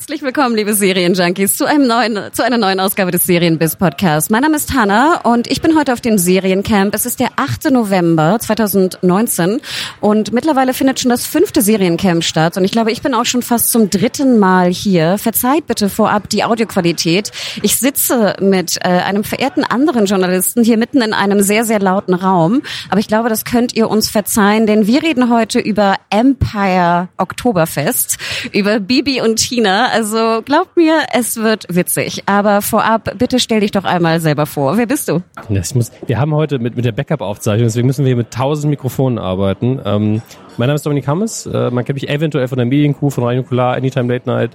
Herzlich willkommen, liebe Serienjunkies, zu einem neuen, zu einer neuen Ausgabe des Serienbiz Podcasts. Mein Name ist Hanna und ich bin heute auf dem Seriencamp. Es ist der 8. November 2019 und mittlerweile findet schon das fünfte Seriencamp statt und ich glaube, ich bin auch schon fast zum dritten Mal hier. Verzeiht bitte vorab die Audioqualität. Ich sitze mit äh, einem verehrten anderen Journalisten hier mitten in einem sehr, sehr lauten Raum, aber ich glaube, das könnt ihr uns verzeihen, denn wir reden heute über Empire Oktoberfest, über Bibi und Tina also glaubt mir, es wird witzig. Aber vorab, bitte stell dich doch einmal selber vor. Wer bist du? Ich muss, wir haben heute mit, mit der Backup-Aufzeichnung, deswegen müssen wir hier mit tausend Mikrofonen arbeiten. Ähm, mein Name ist Dominik Hammes. Äh, man kennt mich eventuell von der Mediencrew, von Radio Nukular, Anytime Late Night,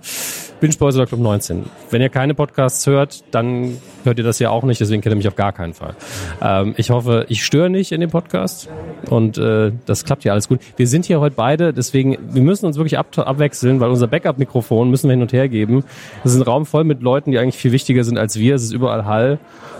Binge Boys oder Club 19. Wenn ihr keine Podcasts hört, dann hört ihr das ja auch nicht, deswegen kennt ihr mich auf gar keinen Fall. Ähm, ich hoffe, ich störe nicht in dem Podcast und äh, das klappt ja alles gut. Wir sind hier heute beide, deswegen, wir müssen uns wirklich ab, abwechseln, weil unser Backup-Mikrofon müssen wir hin und her geben. Das ist ein Raum voll mit Leuten, die eigentlich viel wichtiger sind als wir. Es ist überall Hall.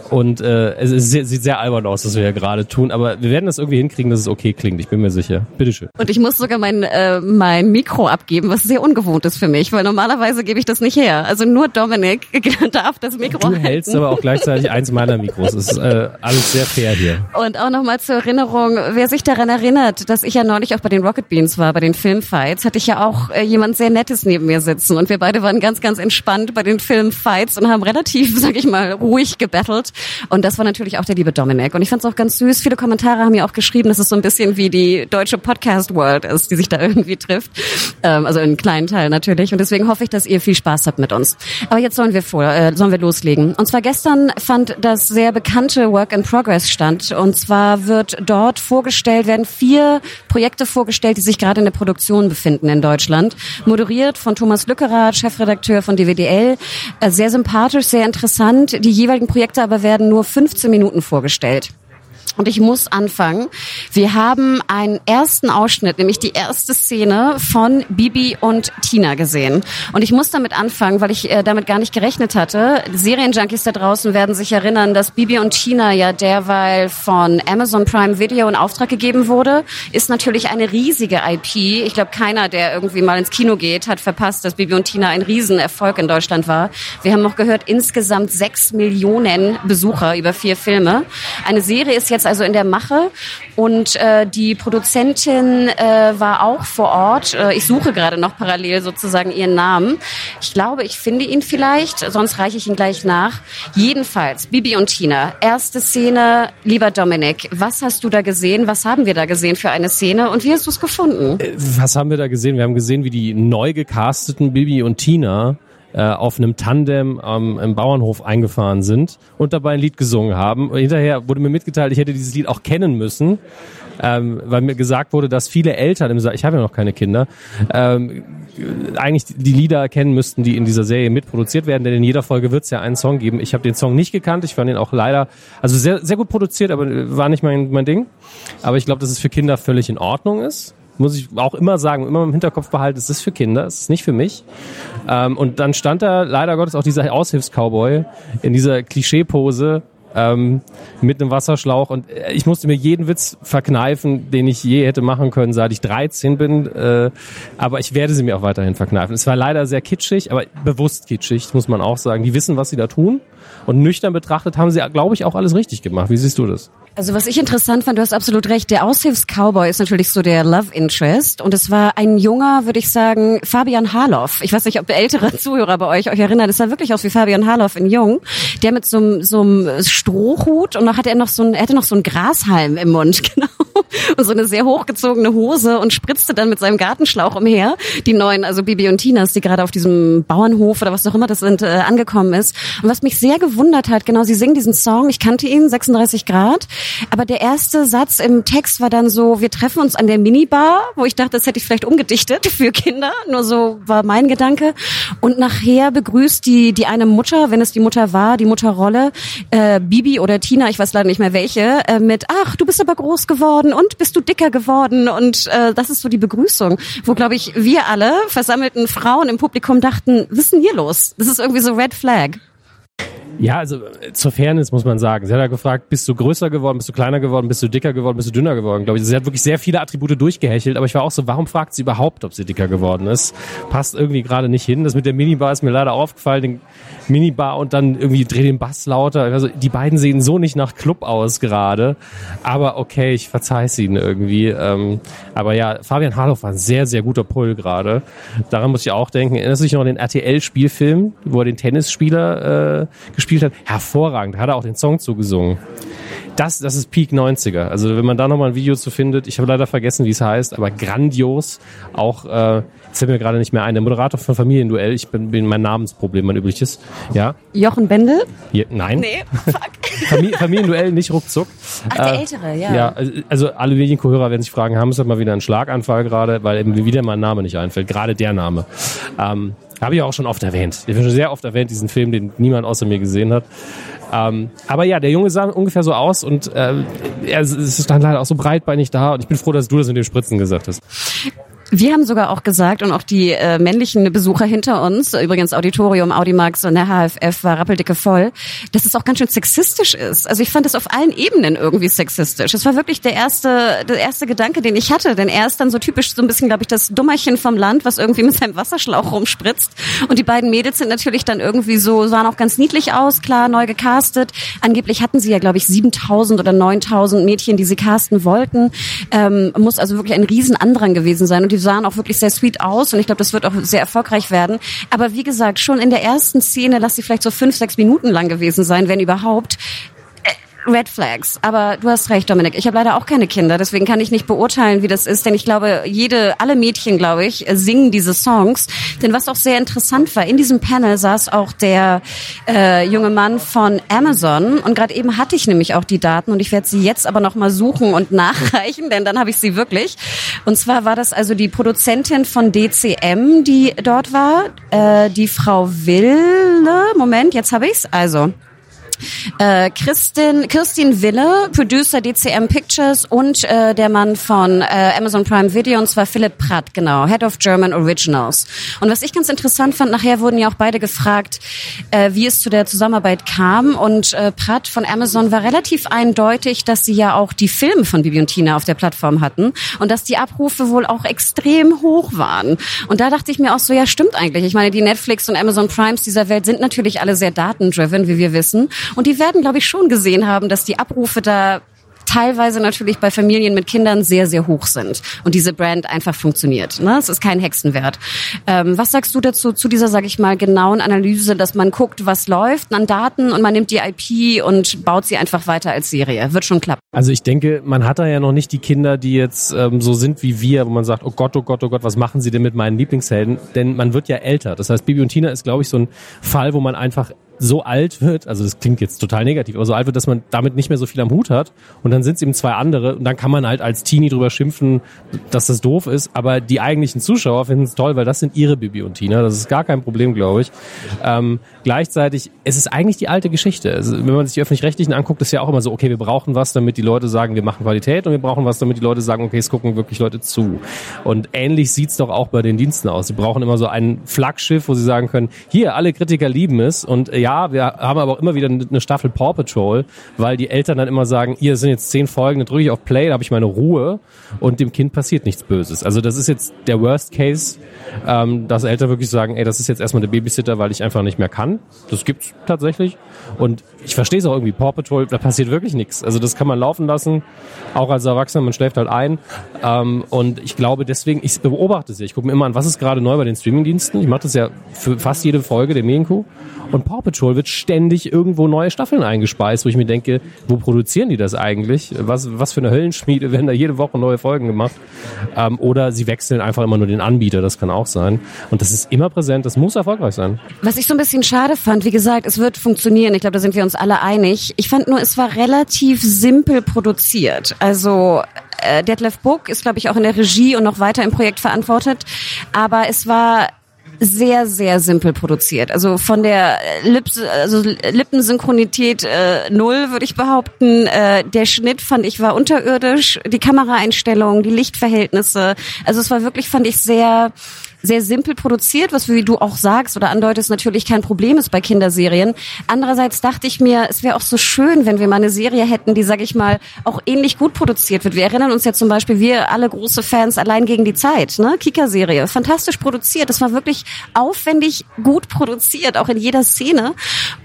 Und äh, es ist, sieht sehr albern aus, was wir hier gerade tun, aber wir werden das irgendwie hinkriegen, dass es okay klingt. Ich bin mir sicher. Bitteschön. Und ich muss sogar mein, äh, mein Mikro abgeben, was sehr ungewohnt ist für mich, weil normalerweise gebe ich das nicht her. Also nur Dominik darf das Mikro Du halten. hältst aber auch gleichzeitig eins meiner Mikros. Es ist äh, alles sehr fair hier. Und auch nochmal zur Erinnerung, wer sich daran erinnert, dass ich ja neulich auch bei den Rocket Beans war, bei den Filmfights, hatte ich ja auch äh, jemand sehr Nettes neben mir sitzen. Und wir beide waren ganz, ganz entspannt bei den Filmfights und haben relativ, sag ich mal, ruhig gebettelt. Und das war natürlich auch der liebe Dominik. Und ich fand es auch ganz süß. Viele Kommentare haben ja auch geschrieben, dass es so ein bisschen wie die deutsche Podcast-World ist, die sich da irgendwie trifft. Ähm, also in kleinen Teil natürlich. Und deswegen hoffe ich, dass ihr viel Spaß habt mit uns. Aber jetzt sollen wir vor, äh, sollen wir loslegen. Und zwar gestern fand das sehr bekannte Work in Progress statt. Und zwar wird dort vorgestellt, werden vier Projekte vorgestellt, die sich gerade in der Produktion befinden in Deutschland. Moderiert von Thomas Lückerath, Chefredakteur von DWDL. Äh, sehr sympathisch, sehr interessant. Die jeweiligen Projekte aber werden nur 15 Minuten vorgestellt. Und ich muss anfangen. Wir haben einen ersten Ausschnitt, nämlich die erste Szene von Bibi und Tina gesehen. Und ich muss damit anfangen, weil ich äh, damit gar nicht gerechnet hatte. Serienjunkies da draußen werden sich erinnern, dass Bibi und Tina ja derweil von Amazon Prime Video in Auftrag gegeben wurde. Ist natürlich eine riesige IP. Ich glaube, keiner, der irgendwie mal ins Kino geht, hat verpasst, dass Bibi und Tina ein Riesenerfolg in Deutschland war. Wir haben noch gehört, insgesamt sechs Millionen Besucher über vier Filme. Eine Serie ist jetzt also in der Mache und äh, die Produzentin äh, war auch vor Ort. Äh, ich suche gerade noch parallel sozusagen ihren Namen. Ich glaube, ich finde ihn vielleicht, sonst reiche ich ihn gleich nach. Jedenfalls, Bibi und Tina, erste Szene. Lieber Dominik, was hast du da gesehen? Was haben wir da gesehen für eine Szene und wie hast du es gefunden? Was haben wir da gesehen? Wir haben gesehen, wie die neu gecasteten Bibi und Tina äh, auf einem Tandem ähm, im Bauernhof eingefahren sind und dabei ein Lied gesungen haben. Und hinterher wurde mir mitgeteilt, ich hätte dieses Lied auch kennen müssen. Ähm, weil mir gesagt wurde, dass viele Eltern im Sa ich habe ja noch keine Kinder, ähm, eigentlich die Lieder kennen müssten, die in dieser Serie mitproduziert werden, denn in jeder Folge wird es ja einen Song geben. Ich habe den Song nicht gekannt, ich fand ihn auch leider, also sehr, sehr gut produziert, aber war nicht mein, mein Ding. Aber ich glaube, dass es für Kinder völlig in Ordnung ist muss ich auch immer sagen, immer im Hinterkopf behalten, es ist für Kinder, es ist nicht für mich. Ähm, und dann stand da leider Gottes auch dieser Aushilfs-Cowboy in dieser Klischee-Pose ähm, mit einem Wasserschlauch und äh, ich musste mir jeden Witz verkneifen, den ich je hätte machen können, seit ich 13 bin, äh, aber ich werde sie mir auch weiterhin verkneifen. Es war leider sehr kitschig, aber bewusst kitschig, muss man auch sagen. Die wissen, was sie da tun und nüchtern betrachtet haben sie, glaube ich, auch alles richtig gemacht. Wie siehst du das? Also was ich interessant fand, du hast absolut recht, der Aushilfs-Cowboy ist natürlich so der Love Interest und es war ein junger, würde ich sagen, Fabian Harloff. Ich weiß nicht, ob ältere Zuhörer bei euch euch erinnern, das sah wirklich aus wie Fabian Harloff in Jung, der mit so, einem so einem Strohhut und noch hatte er noch so ein, er hatte noch so ein Grashalm im Mund, genau, und so eine sehr hochgezogene Hose und spritzte dann mit seinem Gartenschlauch umher. Die neuen, also Bibi und Tinas, die gerade auf diesem Bauernhof oder was auch immer das sind, äh, angekommen ist. Und was mich sehr gewundert hat, genau, sie singen diesen Song, ich kannte ihn, 36 Grad, Aber der erste Satz im Text war dann so, wir treffen uns an der Minibar, wo ich dachte, das hätte ich vielleicht umgedichtet für Kinder. Nur so war mein Gedanke. Und nachher begrüßt die, die eine Mutter, wenn es die Mutter war, die Mutterrolle, äh, Bibi oder Tina, ich weiß leider nicht mehr welche, äh, mit, ach, du bist aber groß geworden und bist du dicker geworden. Und äh, das ist so die Begrüßung, wo, glaube ich, wir alle versammelten Frauen im Publikum dachten, was ist denn hier los? Das ist irgendwie so Red Flag. Ja, also äh, zur Fairness muss man sagen. Sie hat ja gefragt, bist du größer geworden, bist du kleiner geworden, bist du dicker geworden, bist du dünner geworden, glaube ich. Sie hat wirklich sehr viele Attribute durchgehechelt, aber ich war auch so, warum fragt sie überhaupt, ob sie dicker geworden ist? Passt irgendwie gerade nicht hin. Das mit der Minibar ist mir leider aufgefallen, den Minibar und dann irgendwie dreh den Bass lauter. Also die beiden sehen so nicht nach Club aus gerade. Aber okay, ich verzeih es ihnen irgendwie. Ähm, aber ja, Fabian Harloff war ein sehr, sehr guter Pull gerade. Daran muss ich auch denken. Erinnerst du dich noch an den RTL-Spielfilm, wo er den Tennisspieler äh, gespielt hat? Hervorragend. Hat er auch den Song zugesungen. Das, das ist Peak 90er. Also wenn man da nochmal ein Video zu findet, ich habe leider vergessen, wie es heißt, aber grandios. Auch äh, fällt mir gerade nicht mehr ein. Der Moderator von Familienduell, ich bin, bin mein Namensproblem, mein übliches. Ja. Jochen Bendel? Hier, nein. Nee, fuck. Famili Familienduell, nicht ruckzuck. Ach, der Ältere, ja. Ja, also alle Medienkohörer werden sich fragen, haben sie mal wieder einen Schlaganfall gerade, weil eben wieder mein Name nicht einfällt. Gerade der Name. Ähm, habe ich auch schon oft erwähnt. Ich habe schon sehr oft erwähnt, diesen Film, den niemand außer mir gesehen hat. Ähm, aber ja, der Junge sah ungefähr so aus und äh, er ist dann leider auch so breitbeinig da und ich bin froh, dass du das mit dem Spritzen gesagt hast. Wir haben sogar auch gesagt und auch die äh, männlichen Besucher hinter uns, übrigens Auditorium, Audimax und der HFF war rappeldicke voll, dass es auch ganz schön sexistisch ist. Also ich fand es auf allen Ebenen irgendwie sexistisch. Es war wirklich der erste, der erste Gedanke, den ich hatte, denn er ist dann so typisch so ein bisschen, glaube ich, das Dummerchen vom Land, was irgendwie mit seinem Wasserschlauch rumspritzt. Und die beiden Mädels sind natürlich dann irgendwie so, sahen auch ganz niedlich aus, klar, neu gecastet. Angeblich hatten sie ja, glaube ich, 7000 oder 9000 Mädchen, die sie casten wollten. Ähm, muss also wirklich ein Riesenandrang gewesen sein. Und die sahen auch wirklich sehr sweet aus und ich glaube, das wird auch sehr erfolgreich werden. Aber wie gesagt, schon in der ersten Szene, lass sie vielleicht so fünf, sechs Minuten lang gewesen sein, wenn überhaupt, Red Flags. Aber du hast recht, Dominik. Ich habe leider auch keine Kinder, deswegen kann ich nicht beurteilen, wie das ist. Denn ich glaube, jede, alle Mädchen, glaube ich, singen diese Songs. Denn was auch sehr interessant war, in diesem Panel saß auch der äh, junge Mann von Amazon. Und gerade eben hatte ich nämlich auch die Daten und ich werde sie jetzt aber nochmal suchen und nachreichen, denn dann habe ich sie wirklich. Und zwar war das also die Produzentin von DCM, die dort war, äh, die Frau Wille. Moment, jetzt habe ich's. Also äh, Christin, Kirstin Wille, Producer DCM Pictures und äh, der Mann von äh, Amazon Prime Video, und zwar Philipp Pratt, genau, Head of German Originals. Und was ich ganz interessant fand, nachher wurden ja auch beide gefragt, äh, wie es zu der Zusammenarbeit kam. Und äh, Pratt von Amazon war relativ eindeutig, dass sie ja auch die Filme von Bibi und Tina auf der Plattform hatten und dass die Abrufe wohl auch extrem hoch waren. Und da dachte ich mir auch so, ja, stimmt eigentlich. Ich meine, die Netflix und Amazon Primes dieser Welt sind natürlich alle sehr datendriven, wie wir wissen. Und die werden, glaube ich, schon gesehen haben, dass die Abrufe da teilweise natürlich bei Familien mit Kindern sehr, sehr hoch sind und diese Brand einfach funktioniert. Ne? Es ist kein Hexenwert. Ähm, was sagst du dazu, zu dieser, sage ich mal, genauen Analyse, dass man guckt, was läuft an Daten und man nimmt die IP und baut sie einfach weiter als Serie? Wird schon klappen. Also ich denke, man hat da ja noch nicht die Kinder, die jetzt ähm, so sind wie wir, wo man sagt, oh Gott, oh Gott, oh Gott, was machen sie denn mit meinen Lieblingshelden? Denn man wird ja älter. Das heißt, Bibi und Tina ist, glaube ich, so ein Fall, wo man einfach so alt wird, also das klingt jetzt total negativ, aber so alt wird, dass man damit nicht mehr so viel am Hut hat und dann sind es eben zwei andere und dann kann man halt als Teenie drüber schimpfen, dass das doof ist, aber die eigentlichen Zuschauer finden es toll, weil das sind ihre Bibi und Tina, das ist gar kein Problem, glaube ich. Ähm, gleichzeitig, es ist eigentlich die alte Geschichte. Also, wenn man sich die Öffentlich-Rechtlichen anguckt, ist ja auch immer so, okay, wir brauchen was, damit die Leute sagen, wir machen Qualität und wir brauchen was, damit die Leute sagen, okay, es gucken wirklich Leute zu. Und ähnlich sieht's doch auch bei den Diensten aus. Sie brauchen immer so ein Flaggschiff, wo sie sagen können, hier, alle Kritiker lieben es und äh, ja, wir haben aber auch immer wieder eine Staffel Paw Patrol, weil die Eltern dann immer sagen, hier sind jetzt zehn Folgen, dann drücke ich auf Play, da habe ich meine Ruhe und dem Kind passiert nichts Böses. Also das ist jetzt der Worst Case, ähm, dass Eltern wirklich sagen, ey, das ist jetzt erstmal der Babysitter, weil ich einfach nicht mehr kann. Das gibt's tatsächlich. Und ich verstehe es auch irgendwie, Paw Patrol, da passiert wirklich nichts. Also das kann man laufen lassen, auch als Erwachsener, man schläft halt ein. Ähm, und ich glaube deswegen, ich beobachte es. Ich gucke mir immer an, was ist gerade neu bei den Streamingdiensten. Ich mache das ja für fast jede Folge der Medienkuh. Und Paw Patrol Patrol wird ständig irgendwo neue Staffeln eingespeist, wo ich mir denke, wo produzieren die das eigentlich? Was, was für eine Höllenschmiede werden da jede Woche neue Folgen gemacht? Ähm, oder sie wechseln einfach immer nur den Anbieter, das kann auch sein. Und das ist immer präsent, das muss erfolgreich sein. Was ich so ein bisschen schade fand, wie gesagt, es wird funktionieren. Ich glaube, da sind wir uns alle einig. Ich fand nur, es war relativ simpel produziert. Also äh, Detlef Book ist, glaube ich, auch in der Regie und noch weiter im Projekt verantwortet. Aber es war sehr, sehr simpel produziert. Also von der Lips, also Lippensynchronität äh, null, würde ich behaupten. Äh, der Schnitt fand ich war unterirdisch. Die Kameraeinstellungen, die Lichtverhältnisse. Also es war wirklich, fand ich, sehr sehr simpel produziert, was wie du auch sagst oder andeutest, natürlich kein Problem ist bei Kinderserien. Andererseits dachte ich mir, es wäre auch so schön, wenn wir mal eine Serie hätten, die, sag ich mal, auch ähnlich gut produziert wird. Wir erinnern uns ja zum Beispiel, wir alle große Fans allein gegen die Zeit, ne? Kika-Serie, fantastisch produziert. Das war wirklich aufwendig gut produziert, auch in jeder Szene.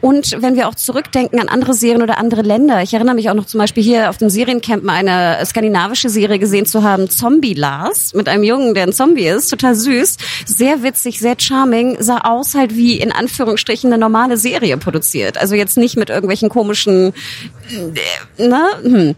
Und wenn wir auch zurückdenken an andere Serien oder andere Länder, ich erinnere mich auch noch zum Beispiel hier auf dem Seriencamp eine skandinavische Serie gesehen zu haben, Zombie Lars, mit einem Jungen, der ein Zombie ist, total süß sehr witzig, sehr charming, sah aus halt wie in Anführungsstrichen eine normale Serie produziert. Also jetzt nicht mit irgendwelchen komischen, äh, ne? Hm.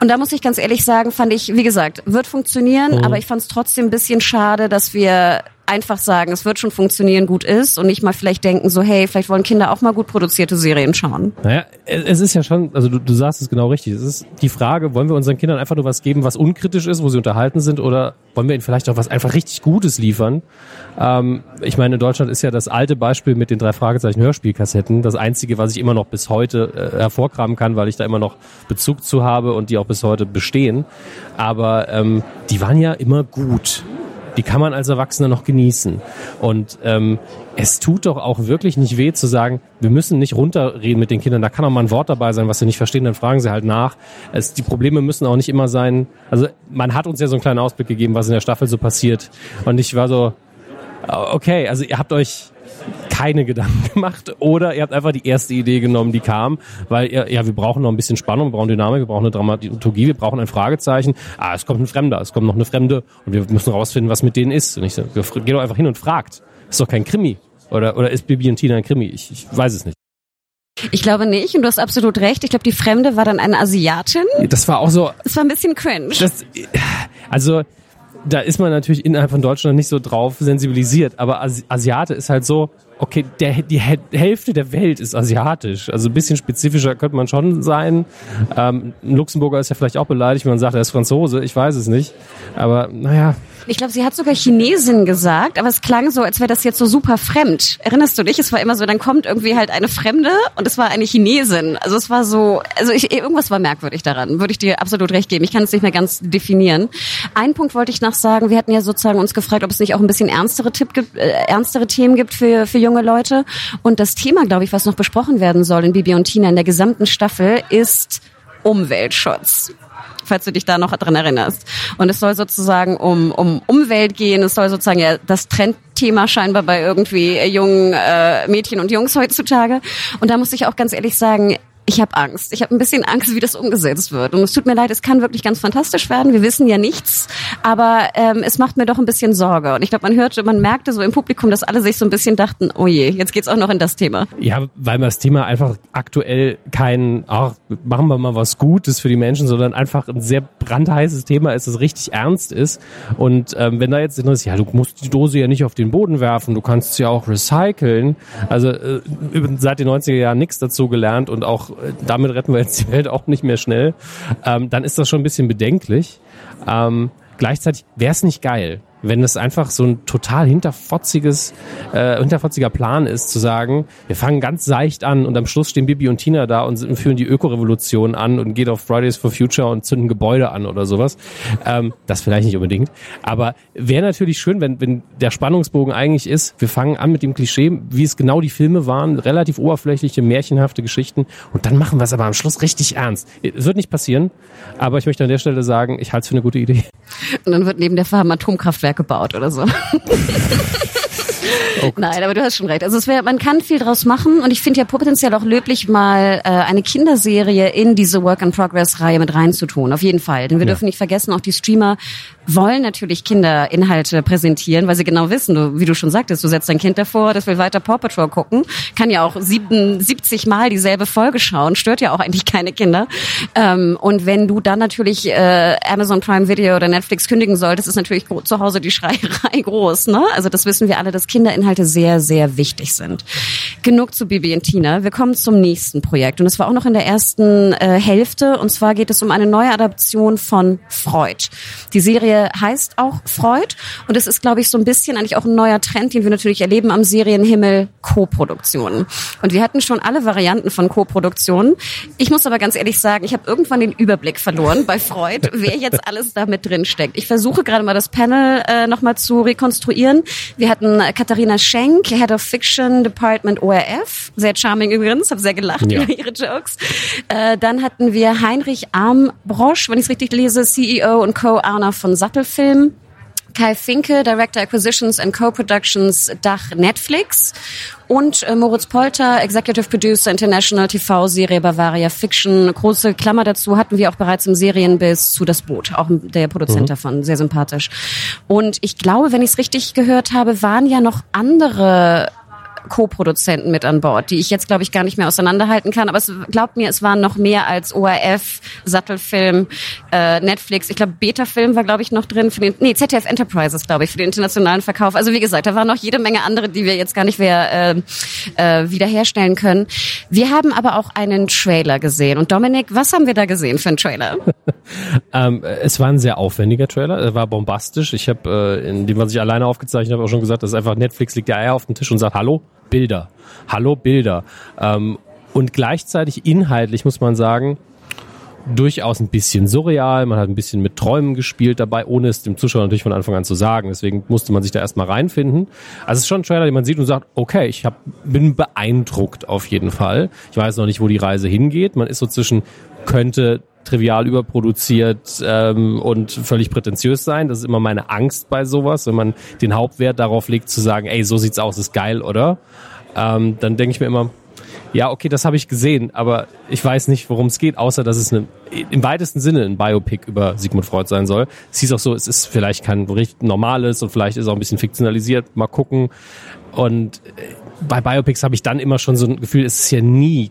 Und da muss ich ganz ehrlich sagen, fand ich, wie gesagt, wird funktionieren, mhm. aber ich fand es trotzdem ein bisschen schade, dass wir einfach sagen, es wird schon funktionieren, gut ist und nicht mal vielleicht denken so, hey, vielleicht wollen Kinder auch mal gut produzierte Serien schauen. Naja, es ist ja schon, also du, du sagst es genau richtig. Es ist die Frage, wollen wir unseren Kindern einfach nur was geben, was unkritisch ist, wo sie unterhalten sind oder wollen wir ihnen vielleicht auch was einfach richtig Gutes liefern? Ähm, ich meine, in Deutschland ist ja das alte Beispiel mit den drei Fragezeichen Hörspielkassetten das einzige, was ich immer noch bis heute äh, hervorkramen kann, weil ich da immer noch Bezug zu habe und die auch bis heute bestehen. Aber ähm, die waren ja immer gut. Die kann man als Erwachsener noch genießen. Und ähm, es tut doch auch wirklich nicht weh zu sagen, wir müssen nicht runterreden mit den Kindern. Da kann auch mal ein Wort dabei sein, was sie nicht verstehen, dann fragen sie halt nach. Es, die Probleme müssen auch nicht immer sein. Also man hat uns ja so einen kleinen Ausblick gegeben, was in der Staffel so passiert. Und ich war so, okay, also ihr habt euch keine Gedanken gemacht oder ihr habt einfach die erste Idee genommen, die kam, weil ihr, ja, wir brauchen noch ein bisschen Spannung, wir brauchen Dynamik, wir brauchen eine Dramaturgie, wir brauchen ein Fragezeichen. Ah, es kommt ein Fremder, es kommt noch eine Fremde und wir müssen rausfinden, was mit denen ist. Und ich so, geht doch einfach hin und fragt. Ist doch kein Krimi. Oder, oder ist Bibi und Tina ein Krimi? Ich, ich weiß es nicht. Ich glaube nicht und du hast absolut recht. Ich glaube, die Fremde war dann eine Asiatin. Das war auch so. Das war ein bisschen cringe. Das, also da ist man natürlich innerhalb von Deutschland nicht so drauf sensibilisiert, aber Asiate ist halt so, okay, der, die Hälfte der Welt ist asiatisch. Also ein bisschen spezifischer könnte man schon sein. Ähm, ein Luxemburger ist ja vielleicht auch beleidigt, wenn man sagt, er ist Franzose. Ich weiß es nicht. Aber naja, ich glaube, sie hat sogar Chinesin gesagt, aber es klang so, als wäre das jetzt so super fremd. Erinnerst du dich? Es war immer so, dann kommt irgendwie halt eine Fremde und es war eine Chinesin. Also es war so, also ich, irgendwas war merkwürdig daran, würde ich dir absolut recht geben. Ich kann es nicht mehr ganz definieren. Ein Punkt wollte ich noch sagen, wir hatten ja sozusagen uns gefragt, ob es nicht auch ein bisschen ernstere, Tipp gibt, äh, ernstere Themen gibt für, für junge Leute. Und das Thema, glaube ich, was noch besprochen werden soll in Bibi und Tina in der gesamten Staffel, ist Umweltschutz falls du dich da noch dran erinnerst. Und es soll sozusagen um, um Umwelt gehen. Es soll sozusagen ja das Trendthema scheinbar bei irgendwie jungen äh, Mädchen und Jungs heutzutage. Und da muss ich auch ganz ehrlich sagen, ich habe Angst. Ich habe ein bisschen Angst, wie das umgesetzt wird. Und es tut mir leid, es kann wirklich ganz fantastisch werden. Wir wissen ja nichts, aber ähm, es macht mir doch ein bisschen Sorge. Und ich glaube, man hörte, man merkte so im Publikum, dass alle sich so ein bisschen dachten, oh je, jetzt geht's auch noch in das Thema. Ja, weil das Thema einfach aktuell kein, ach, machen wir mal was Gutes für die Menschen, sondern einfach ein sehr brandheißes Thema ist, das richtig ernst ist. Und ähm, wenn da jetzt ist, ja, du musst die Dose ja nicht auf den Boden werfen, du kannst sie ja auch recyceln. Also äh, seit den 90er Jahren nichts dazu gelernt und auch damit retten wir jetzt die Welt auch nicht mehr schnell, ähm, dann ist das schon ein bisschen bedenklich. Ähm, gleichzeitig wäre es nicht geil, wenn es einfach so ein total hinterfotziges, äh, hinterfotziger Plan ist, zu sagen, wir fangen ganz seicht an und am Schluss stehen Bibi und Tina da und führen die Ökorevolution an und geht auf Fridays for Future und zünden Gebäude an oder sowas. Ähm, das vielleicht nicht unbedingt. Aber wäre natürlich schön, wenn, wenn der Spannungsbogen eigentlich ist, wir fangen an mit dem Klischee, wie es genau die Filme waren, relativ oberflächliche, märchenhafte Geschichten und dann machen wir es aber am Schluss richtig ernst. Es wird nicht passieren, aber ich möchte an der Stelle sagen, ich halte es für eine gute Idee. Und dann wird neben der Farm Atomkraftwerk gebaut oder so. Oh Nein, aber du hast schon recht. Also es wäre, man kann viel draus machen und ich finde ja potenziell auch löblich mal äh, eine Kinderserie in diese Work-in-Progress-Reihe mit reinzutun. Auf jeden Fall. Denn wir ja. dürfen nicht vergessen, auch die Streamer wollen natürlich Kinderinhalte präsentieren, weil sie genau wissen, du, wie du schon sagtest, du setzt dein Kind davor, das will weiter Paw Patrol gucken, kann ja auch 77 Mal dieselbe Folge schauen, stört ja auch eigentlich keine Kinder. Ähm, und wenn du dann natürlich äh, Amazon Prime Video oder Netflix kündigen solltest, ist natürlich zu Hause die Schreierei groß. Ne? Also das wissen wir alle, dass Kinderinhalte sehr, sehr wichtig sind. Genug zu Bibi und Tina. Wir kommen zum nächsten Projekt. Und es war auch noch in der ersten äh, Hälfte. Und zwar geht es um eine neue Adaption von Freud. Die Serie heißt auch Freud. Und es ist, glaube ich, so ein bisschen eigentlich auch ein neuer Trend, den wir natürlich erleben am Serienhimmel Co-Produktionen. Und wir hatten schon alle Varianten von Co-Produktionen. Ich muss aber ganz ehrlich sagen, ich habe irgendwann den Überblick verloren bei Freud, wer jetzt alles da mit drin steckt. Ich versuche gerade mal das Panel äh, nochmal zu rekonstruieren. Wir hatten Katharina Schenk, Head of Fiction Department ORF. Sehr charming übrigens, habe sehr gelacht ja. über ihre Jokes. Äh, dann hatten wir Heinrich Armbrosch, wenn ich es richtig lese, CEO und Co-Owner von Sattelfilm. Kai Finke, Director Acquisitions and Co-Productions Dach Netflix und äh, Moritz Polter, Executive Producer International TV-Serie Bavaria Fiction. Große Klammer dazu hatten wir auch bereits im Serienbiss zu Das Boot, auch der Produzent mhm. davon, sehr sympathisch. Und ich glaube, wenn ich es richtig gehört habe, waren ja noch andere Co-Produzenten mit an Bord, die ich jetzt, glaube ich, gar nicht mehr auseinanderhalten kann. Aber es glaubt mir, es waren noch mehr als ORF, Sattelfilm, äh, Netflix. Ich glaube, Beta-Film war, glaube ich, noch drin für den, nee, ZDF Enterprises, glaube ich, für den internationalen Verkauf. Also wie gesagt, da waren noch jede Menge andere, die wir jetzt gar nicht mehr äh, äh, wiederherstellen können. Wir haben aber auch einen Trailer gesehen. Und Dominik, was haben wir da gesehen für einen Trailer? ähm, es war ein sehr aufwendiger Trailer. Er war bombastisch. Ich habe, äh, in dem, was ich alleine aufgezeichnet habe, auch schon gesagt, dass einfach Netflix liegt der Eier auf dem Tisch und sagt, hallo, Bilder. Hallo Bilder. Ähm, und gleichzeitig inhaltlich muss man sagen, durchaus ein bisschen surreal. Man hat ein bisschen mit Träumen gespielt dabei, ohne es dem Zuschauer natürlich von Anfang an zu sagen. Deswegen musste man sich da erstmal reinfinden. Also es ist schon ein Trailer, den man sieht und sagt, okay, ich hab, bin beeindruckt auf jeden Fall. Ich weiß noch nicht, wo die Reise hingeht. Man ist so zwischen, könnte trivial überproduziert ähm, und völlig prätentiös sein. Das ist immer meine Angst bei sowas, wenn man den Hauptwert darauf legt zu sagen, ey, so sieht's aus, ist geil, oder? Ähm, dann denke ich mir immer, ja, okay, das habe ich gesehen, aber ich weiß nicht, worum es geht, außer dass es eine, im weitesten Sinne ein Biopic über Sigmund Freud sein soll. Es hieß auch so, es ist vielleicht kein richtig normales und vielleicht ist es auch ein bisschen fiktionalisiert. Mal gucken. Und äh, bei Biopics habe ich dann immer schon so ein Gefühl, es ist ja nie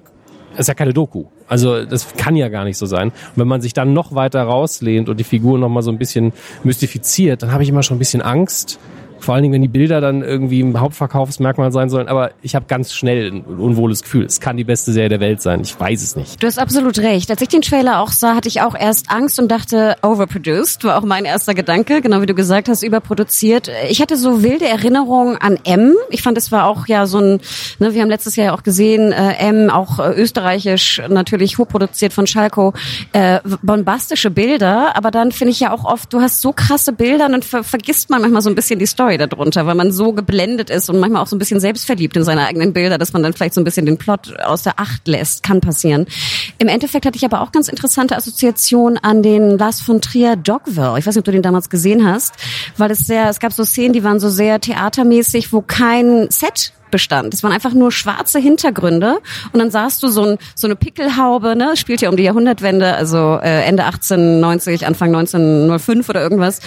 ist ja keine Doku. Also das kann ja gar nicht so sein. Und wenn man sich dann noch weiter rauslehnt und die Figur noch mal so ein bisschen mystifiziert, dann habe ich immer schon ein bisschen Angst, vor allen Dingen, wenn die Bilder dann irgendwie im Hauptverkaufsmerkmal sein sollen. Aber ich habe ganz schnell ein unwohles Gefühl. Es kann die beste Serie der Welt sein. Ich weiß es nicht. Du hast absolut recht. Als ich den Trailer auch sah, hatte ich auch erst Angst und dachte, overproduced, war auch mein erster Gedanke. Genau wie du gesagt hast, überproduziert. Ich hatte so wilde Erinnerungen an M. Ich fand, es war auch ja so ein, ne, wir haben letztes Jahr auch gesehen, äh, M, auch äh, österreichisch, natürlich hochproduziert von Schalko, äh, bombastische Bilder. Aber dann finde ich ja auch oft, du hast so krasse Bilder und dann ver vergisst man manchmal so ein bisschen die Story. Story darunter, weil man so geblendet ist und manchmal auch so ein bisschen selbstverliebt in seine eigenen Bilder, dass man dann vielleicht so ein bisschen den Plot aus der Acht lässt. Kann passieren. Im Endeffekt hatte ich aber auch ganz interessante Assoziationen an den Lars von Trier Dogville. Ich weiß nicht, ob du den damals gesehen hast, weil es sehr, es gab so Szenen, die waren so sehr theatermäßig, wo kein Set bestand. Es waren einfach nur schwarze Hintergründe und dann sahst du so, ein, so eine Pickelhaube, ne, spielt ja um die Jahrhundertwende, also äh, Ende 1890, Anfang 1905 oder irgendwas.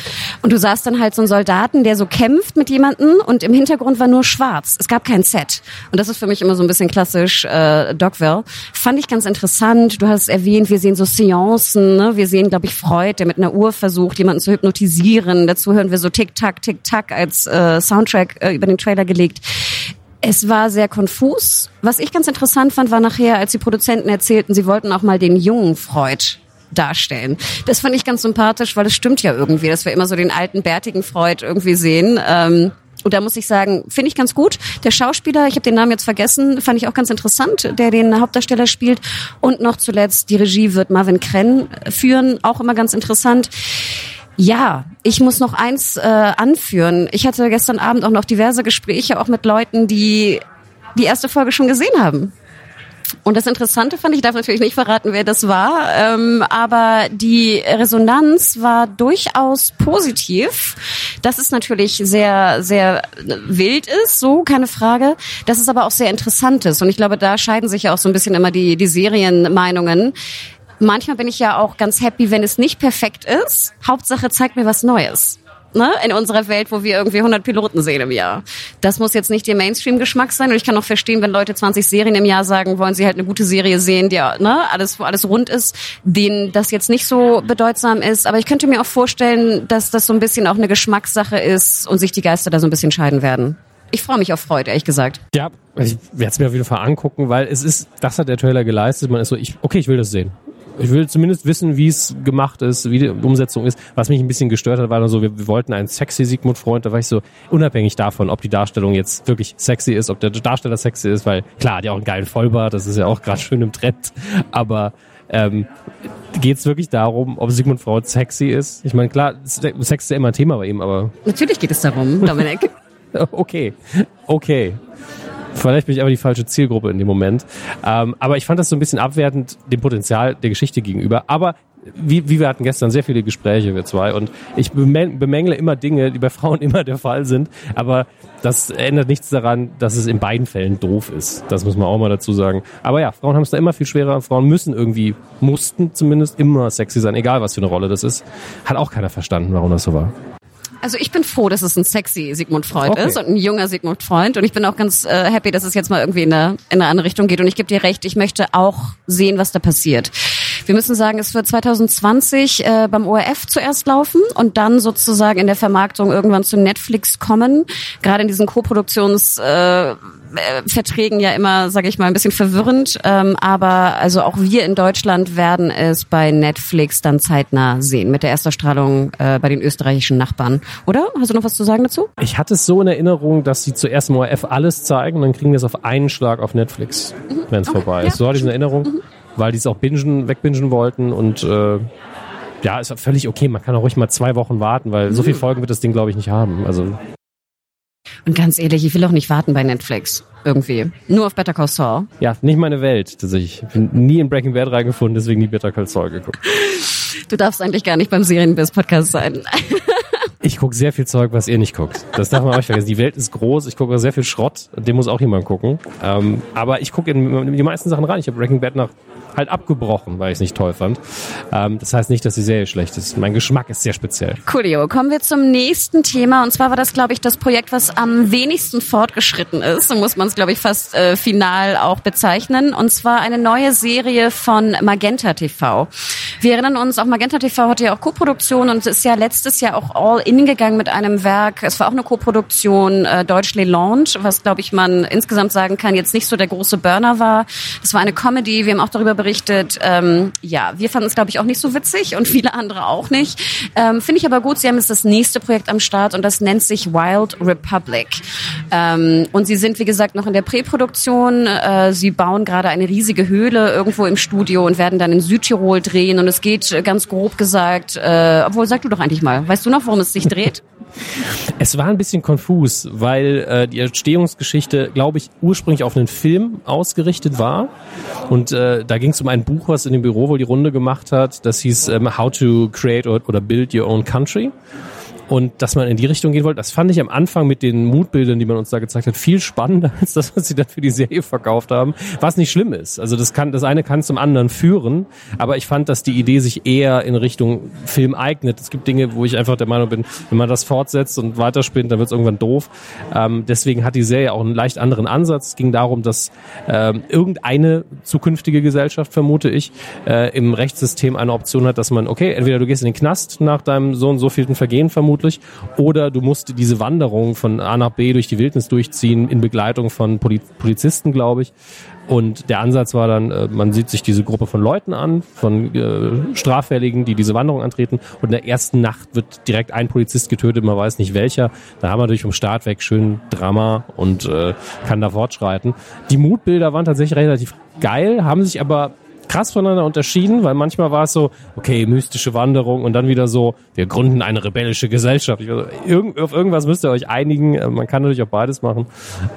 Und du sahst dann halt so einen Soldaten, der so kämpft mit jemandem und im Hintergrund war nur schwarz. Es gab kein Set. Und das ist für mich immer so ein bisschen klassisch äh, Dogville. Fand ich ganz interessant. Du hast erwähnt, wir sehen so Seancen, ne? wir sehen, glaube ich, Freud, der mit einer Uhr versucht, jemanden zu hypnotisieren. Dazu hören wir so Tick-Tack, Tick-Tack als äh, Soundtrack äh, über den Trailer gelegt. Es war sehr konfus. Was ich ganz interessant fand, war nachher, als die Produzenten erzählten, sie wollten auch mal den jungen Freud darstellen. Das fand ich ganz sympathisch, weil es stimmt ja irgendwie, dass wir immer so den alten, bärtigen Freud irgendwie sehen. Ähm, und da muss ich sagen, finde ich ganz gut. Der Schauspieler, ich habe den Namen jetzt vergessen, fand ich auch ganz interessant, der den Hauptdarsteller spielt. Und noch zuletzt, die Regie wird Marvin Krenn führen, auch immer ganz interessant. Ja, ich muss noch eins äh, anführen. Ich hatte gestern Abend auch noch diverse Gespräche, auch mit Leuten, die die erste Folge schon gesehen haben. Und das Interessante fand ich, darf natürlich nicht verraten, wer das war, ähm, aber die Resonanz war durchaus positiv. Dass es natürlich sehr, sehr wild ist, so, keine Frage. Dass es aber auch sehr interessant ist. Und ich glaube, da scheiden sich ja auch so ein bisschen immer die, die Serienmeinungen. Manchmal bin ich ja auch ganz happy, wenn es nicht perfekt ist. Hauptsache zeigt mir was Neues ne, in unserer Welt, wo wir irgendwie 100 Piloten sehen im Jahr. Das muss jetzt nicht ihr Mainstream-Geschmack sein. Und ich kann auch verstehen, wenn Leute 20 Serien im Jahr sagen, wollen sie halt eine gute Serie sehen, die ne, alles, wo alles rund ist, denen das jetzt nicht so bedeutsam ist. Aber ich könnte mir auch vorstellen, dass das so ein bisschen auch eine Geschmackssache ist und sich die Geister da so ein bisschen scheiden werden. Ich freue mich auf Freude, ehrlich gesagt. Ja, ich werde es mir auf jeden Fall angucken, weil es ist, das hat der Trailer geleistet. Man ist so, ich, okay, ich will das sehen ich will zumindest wissen, wie es gemacht ist, wie die Umsetzung ist. Was mich ein bisschen gestört hat, war nur so, wir, wir wollten einen sexy Sigmund-Freund, da war ich so, unabhängig davon, ob die Darstellung jetzt wirklich sexy ist, ob der Darsteller sexy ist, weil klar, die auch einen geilen Vollbart, das ist ja auch gerade schön im Trend, aber ähm, geht es wirklich darum, ob Sigmund Freud sexy ist? Ich meine, klar, Sex ist ja immer ein Thema bei ihm, aber... Natürlich geht es darum, Dominik. okay, okay. Vielleicht bin ich aber die falsche Zielgruppe in dem Moment. Ähm, aber ich fand das so ein bisschen abwertend dem Potenzial der Geschichte gegenüber. Aber wie, wie wir hatten gestern sehr viele Gespräche, wir zwei, und ich bemängle immer Dinge, die bei Frauen immer der Fall sind, aber das ändert nichts daran, dass es in beiden Fällen doof ist. Das muss man auch mal dazu sagen. Aber ja, Frauen haben es da immer viel schwerer. Frauen müssen irgendwie, mussten zumindest immer sexy sein, egal was für eine Rolle das ist. Hat auch keiner verstanden, warum das so war. Also ich bin froh, dass es ein sexy Sigmund Freud okay. ist und ein junger Sigmund Freud. Und ich bin auch ganz äh, happy, dass es jetzt mal irgendwie in eine, in eine andere Richtung geht. Und ich gebe dir recht, ich möchte auch sehen, was da passiert. Wir müssen sagen, es wird 2020 äh, beim ORF zuerst laufen und dann sozusagen in der Vermarktung irgendwann zu Netflix kommen. Gerade in diesen Co-Produktions... Äh, Verträgen ja immer, sage ich mal, ein bisschen verwirrend. Ähm, aber also auch wir in Deutschland werden es bei Netflix dann zeitnah sehen mit der Ersterstrahlung äh, bei den österreichischen Nachbarn. Oder? Hast du noch was zu sagen dazu? Ich hatte es so in Erinnerung, dass sie zuerst im ORF alles zeigen und dann kriegen wir es auf einen Schlag auf Netflix, mhm. wenn es okay. vorbei ist. Ja. So hatte ich in Erinnerung. Mhm weil die es auch bingen, wegbingen wollten und äh, ja, ist völlig okay. Man kann auch ruhig mal zwei Wochen warten, weil so viele mhm. Folgen wird das Ding, glaube ich, nicht haben. Also und ganz ehrlich, ich will auch nicht warten bei Netflix. Irgendwie. Nur auf Better Call Saul. Ja, nicht meine Welt. Ich bin nie in Breaking Bad reingefunden, deswegen nie Better Call Saul geguckt. Du darfst eigentlich gar nicht beim Serienbiz-Podcast sein. Ich gucke sehr viel Zeug, was ihr nicht guckt. Das darf man auch nicht vergessen. Die Welt ist groß. Ich gucke sehr viel Schrott. Den muss auch jemand gucken. Ähm, aber ich gucke in die meisten Sachen rein. Ich habe Breaking Bad nach halt abgebrochen, weil ich es nicht toll fand. Ähm, das heißt nicht, dass die Serie schlecht ist. Mein Geschmack ist sehr speziell. Coolio. Kommen wir zum nächsten Thema. Und zwar war das, glaube ich, das Projekt, was am wenigsten fortgeschritten ist. So muss man es, glaube ich, fast äh, final auch bezeichnen. Und zwar eine neue Serie von Magenta TV. Wir erinnern uns, auch Magenta TV hatte ja auch Co-Produktion und ist ja letztes Jahr auch all in gegangen mit einem Werk. Es war auch eine Co-Produktion, äh, Deutsch Le Lounge, was, glaube ich, man insgesamt sagen kann, jetzt nicht so der große Burner war. Es war eine Comedy. Wir haben auch darüber berichtet. Ähm, ja, wir fanden es, glaube ich, auch nicht so witzig und viele andere auch nicht. Ähm, Finde ich aber gut. Sie haben jetzt das nächste Projekt am Start und das nennt sich Wild Republic. Ähm, und sie sind, wie gesagt, noch in der Präproduktion. Äh, sie bauen gerade eine riesige Höhle irgendwo im Studio und werden dann in Südtirol drehen. Und es geht äh, ganz grob gesagt, äh, obwohl sag du doch eigentlich mal, weißt du noch, worum es sich dreht? Es war ein bisschen konfus, weil äh, die Entstehungsgeschichte, glaube ich, ursprünglich auf einen Film ausgerichtet war. Und äh, da ging es um ein Buch, was in dem Büro wohl die Runde gemacht hat. Das hieß ähm, How to Create oder Build Your Own Country und dass man in die Richtung gehen wollte, das fand ich am Anfang mit den Mutbildern, die man uns da gezeigt hat, viel spannender als das, was sie dann für die Serie verkauft haben, was nicht schlimm ist. Also das kann, das eine kann zum anderen führen, aber ich fand, dass die Idee sich eher in Richtung Film eignet. Es gibt Dinge, wo ich einfach der Meinung bin, wenn man das fortsetzt und weiterspinnt, dann wird es irgendwann doof. Ähm, deswegen hat die Serie auch einen leicht anderen Ansatz. Es ging darum, dass ähm, irgendeine zukünftige Gesellschaft, vermute ich, äh, im Rechtssystem eine Option hat, dass man, okay, entweder du gehst in den Knast nach deinem so und so vielen Vergehen vermutlich, vermutlich. Oder du musst diese Wanderung von A nach B durch die Wildnis durchziehen in Begleitung von Polizisten, glaube ich. Und der Ansatz war dann, äh, man sieht sich diese Gruppe von Leuten an, von äh, Straffälligen, die diese Wanderung antreten. Und in der ersten Nacht wird direkt ein Polizist getötet, man weiß nicht welcher. Da haben wir natürlich vom Start weg schön Drama und äh, kann da fortschreiten. Die Mutbilder waren tatsächlich relativ geil, haben sich aber krass voneinander unterschieden, weil manchmal war es so, okay, mystische Wanderung und dann wieder so, wir gründen eine rebellische Gesellschaft. Ich, irgend, auf irgendwas müsst ihr euch einigen. Äh, man kann natürlich auch beides machen.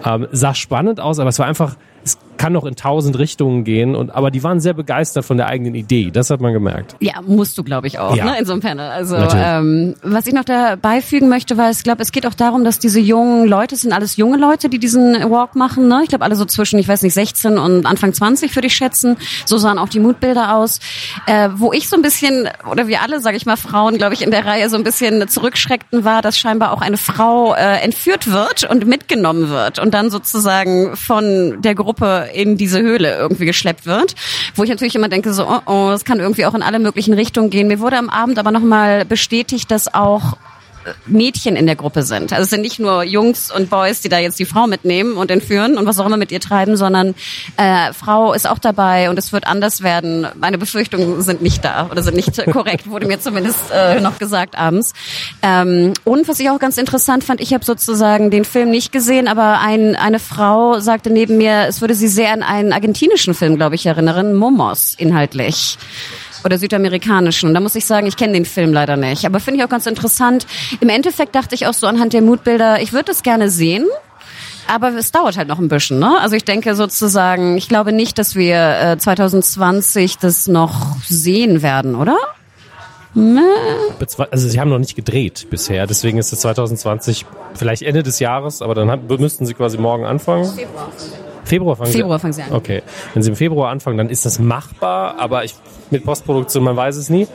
Ähm, sah spannend aus, aber es war einfach es kann noch in tausend Richtungen gehen und aber die waren sehr begeistert von der eigenen Idee. Das hat man gemerkt. Ja, musst du, glaube ich, auch, ja. ne, in so einem Panel. Also ähm, was ich noch dabei fügen möchte, weil ich glaube, es geht auch darum, dass diese jungen Leute, es sind alles junge Leute, die diesen Walk machen. Ne? Ich glaube, alle so zwischen, ich weiß nicht, 16 und Anfang 20 würde ich schätzen. So sahen auch die Mutbilder aus. Äh, wo ich so ein bisschen, oder wir alle, sage ich mal, Frauen, glaube ich, in der Reihe so ein bisschen zurückschreckten, war, dass scheinbar auch eine Frau äh, entführt wird und mitgenommen wird und dann sozusagen von der Gruppe in diese Höhle irgendwie geschleppt wird. Wo ich natürlich immer denke, so, oh, oh, es kann irgendwie auch in alle möglichen Richtungen gehen. Mir wurde am Abend aber nochmal bestätigt, dass auch Mädchen in der Gruppe sind. Also es sind nicht nur Jungs und Boys, die da jetzt die Frau mitnehmen und entführen und was auch immer mit ihr treiben, sondern äh, Frau ist auch dabei und es wird anders werden. Meine Befürchtungen sind nicht da oder sind nicht korrekt, wurde mir zumindest äh, noch gesagt abends. Ähm, und was ich auch ganz interessant fand, ich habe sozusagen den Film nicht gesehen, aber ein, eine Frau sagte neben mir, es würde sie sehr an einen argentinischen Film, glaube ich, erinnern, Momos inhaltlich oder südamerikanischen. Und da muss ich sagen, ich kenne den Film leider nicht. Aber finde ich auch ganz interessant. Im Endeffekt dachte ich auch so anhand der Mutbilder, ich würde es gerne sehen. Aber es dauert halt noch ein bisschen, ne? Also ich denke sozusagen, ich glaube nicht, dass wir äh, 2020 das noch sehen werden, oder? Also sie haben noch nicht gedreht bisher, deswegen ist es 2020 vielleicht Ende des Jahres, aber dann müssten sie quasi morgen anfangen. Februar. Februar fangen Februar fangen sie an. Okay. Wenn sie im Februar anfangen, dann ist das machbar, aber ich, mit Postproduktion, man weiß es nie.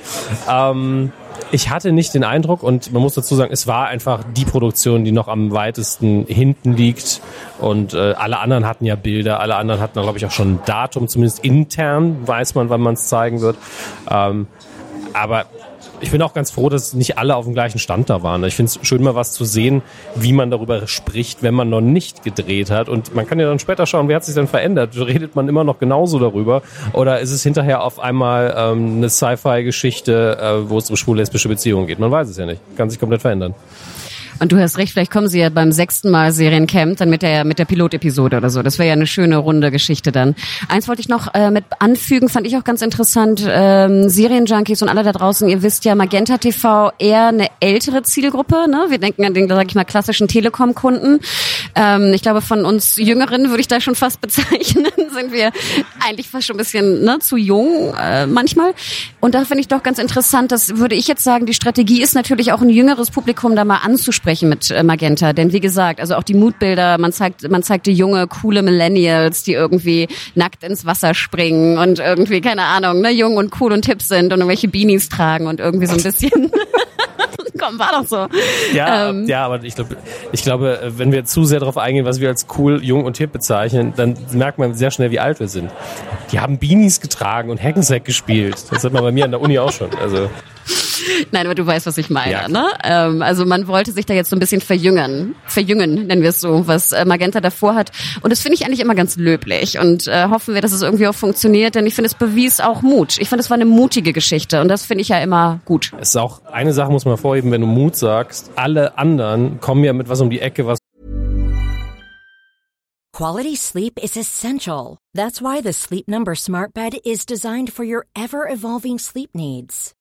Ähm, ich hatte nicht den Eindruck und man muss dazu sagen, es war einfach die Produktion, die noch am weitesten hinten liegt und äh, alle anderen hatten ja Bilder, alle anderen hatten, glaube ich, auch schon ein Datum, zumindest intern weiß man, wann man es zeigen wird. Ähm, aber ich bin auch ganz froh, dass nicht alle auf dem gleichen Stand da waren. Ich finde es schön, mal was zu sehen, wie man darüber spricht, wenn man noch nicht gedreht hat. Und man kann ja dann später schauen, wie hat sich denn verändert? Redet man immer noch genauso darüber? Oder ist es hinterher auf einmal ähm, eine Sci-Fi-Geschichte, äh, wo es um schwul-lesbische Beziehungen geht? Man weiß es ja nicht. Kann sich komplett verändern. Und du hast recht, vielleicht kommen sie ja beim sechsten Mal Seriencamp dann mit der mit der Pilotepisode oder so. Das wäre ja eine schöne runde Geschichte dann. Eins wollte ich noch äh, mit anfügen, fand ich auch ganz interessant. Ähm, Serienjunkies und alle da draußen, ihr wisst ja, Magenta TV eher eine ältere Zielgruppe. Ne? Wir denken an den, sag ich mal, klassischen Telekom-Kunden. Ähm, ich glaube, von uns Jüngeren würde ich da schon fast bezeichnen, sind wir eigentlich fast schon ein bisschen ne, zu jung äh, manchmal. Und da finde ich doch ganz interessant, das würde ich jetzt sagen, die Strategie ist natürlich auch ein jüngeres Publikum da mal anzusprechen sprechen mit äh, Magenta. Denn wie gesagt, also auch die Mutbilder, man zeigt, man zeigt die junge, coole Millennials, die irgendwie nackt ins Wasser springen und irgendwie, keine Ahnung, ne, jung und cool und hip sind und irgendwelche Beanies tragen und irgendwie so ein bisschen. Komm, war doch so. Ja, ähm. ja, aber ich glaube, ich glaube, wenn wir zu sehr darauf eingehen, was wir als cool, jung und hip bezeichnen, dann merkt man sehr schnell, wie alt wir sind. Die haben Beanies getragen und Hackensack gespielt. Das hat man bei mir an der Uni auch schon. Also Nein, aber du weißt, was ich meine. Ja. Ne? Ähm, also man wollte sich da jetzt so ein bisschen verjüngen, verjüngen, nennen wir es so, was äh, Magenta davor hat. Und das finde ich eigentlich immer ganz löblich und äh, hoffen wir, dass es irgendwie auch funktioniert, denn ich finde, es bewies auch Mut. Ich finde, es war eine mutige Geschichte und das finde ich ja immer gut. Es ist auch eine Sache, muss man hervorheben, wenn du Mut sagst, alle anderen kommen ja mit was um die Ecke, was Quality sleep is essential. That's why the Sleep Number Smart Bed is designed for your ever-evolving sleep needs.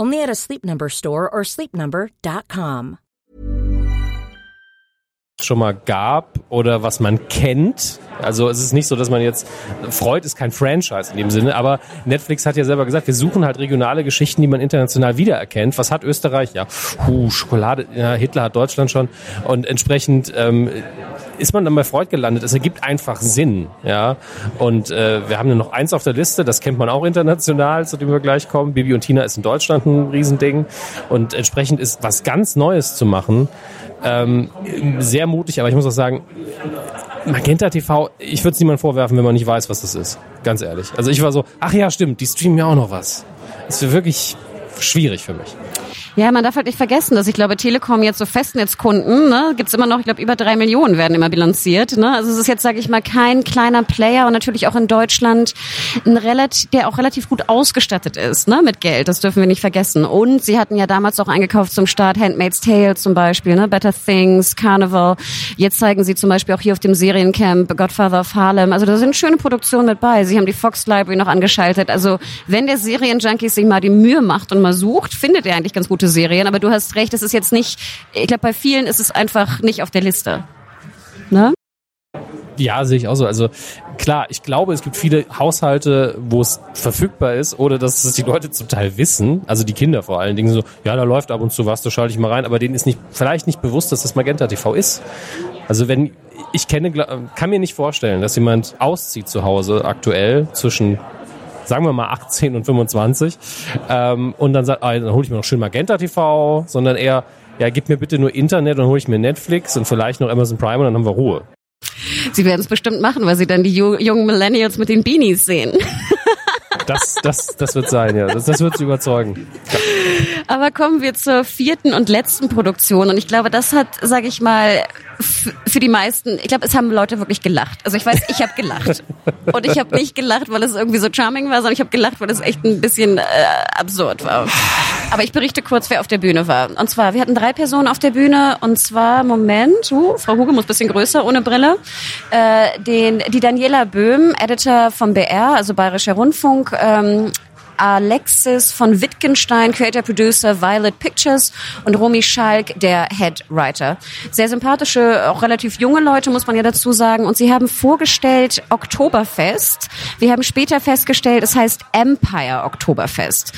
Only at a Sleep Number store or sleepnumber.com. Schon mal gab oder was man kennt. Also es ist nicht so, dass man jetzt Freud ist kein Franchise in dem Sinne, aber Netflix hat ja selber gesagt, wir suchen halt regionale Geschichten, die man international wiedererkennt. Was hat Österreich? Ja, huh, Schokolade. Ja, Hitler hat Deutschland schon und entsprechend. Ähm, ist man dann bei Freud gelandet. Es ergibt einfach Sinn, ja. Und äh, wir haben noch eins auf der Liste, das kennt man auch international, zu dem wir gleich kommen. Bibi und Tina ist in Deutschland ein Riesending. Und entsprechend ist was ganz Neues zu machen, ähm, sehr mutig, aber ich muss auch sagen, Magenta TV, ich würde es niemandem vorwerfen, wenn man nicht weiß, was das ist. Ganz ehrlich. Also ich war so, ach ja, stimmt, die streamen ja auch noch was. Das ist wirklich schwierig für mich. Ja, man darf halt nicht vergessen, dass ich glaube, Telekom jetzt so Festnetzkunden, ne, gibt's immer noch, ich glaube, über drei Millionen werden immer bilanziert. Ne? Also es ist jetzt, sage ich mal, kein kleiner Player und natürlich auch in Deutschland ein relativ, der auch relativ gut ausgestattet ist ne, mit Geld. Das dürfen wir nicht vergessen. Und sie hatten ja damals auch eingekauft zum Start Handmaid's Tale zum Beispiel, ne, Better Things, Carnival. Jetzt zeigen sie zum Beispiel auch hier auf dem Seriencamp Godfather of Harlem. Also da sind schöne Produktionen mit bei. Sie haben die Fox Library noch angeschaltet. Also wenn der Serienjunkie sich mal die Mühe macht und mal sucht, findet er eigentlich ganz gute Serien. Aber du hast recht, es ist jetzt nicht, ich glaube, bei vielen ist es einfach nicht auf der Liste. Ne? Ja, sehe ich auch so. Also klar, ich glaube, es gibt viele Haushalte, wo es verfügbar ist oder dass es die Leute zum Teil wissen, also die Kinder vor allen Dingen so, ja, da läuft ab und zu was, da schalte ich mal rein, aber denen ist nicht, vielleicht nicht bewusst, dass das Magenta TV ist. Also wenn, ich kenne, kann mir nicht vorstellen, dass jemand auszieht zu Hause aktuell zwischen sagen wir mal 18 und 25 ähm, und dann sagt, ah, dann hole ich mir noch schön Magenta TV, sondern eher, ja, gib mir bitte nur Internet und hole ich mir Netflix und vielleicht noch Amazon Prime und dann haben wir Ruhe. Sie werden es bestimmt machen, weil sie dann die jungen Millennials mit den Beanies sehen. Das, das, das wird sein, ja. Das, das wird sie überzeugen. Aber kommen wir zur vierten und letzten Produktion. Und ich glaube, das hat, sage ich mal, für die meisten, ich glaube, es haben Leute wirklich gelacht. Also ich weiß, ich habe gelacht. Und ich habe nicht gelacht, weil es irgendwie so charming war, sondern ich habe gelacht, weil es echt ein bisschen äh, absurd war. Aber ich berichte kurz, wer auf der Bühne war. Und zwar, wir hatten drei Personen auf der Bühne. Und zwar, Moment, uh, Frau Huge muss bisschen größer, ohne Brille. Äh, den, die Daniela Böhm, Editor vom BR, also Bayerischer Rundfunk, ähm, Alexis von Wittgenstein, Creator Producer Violet Pictures und Romy Schalk, der Head Writer. Sehr sympathische, auch relativ junge Leute, muss man ja dazu sagen. Und sie haben vorgestellt Oktoberfest. Wir haben später festgestellt, es heißt Empire Oktoberfest.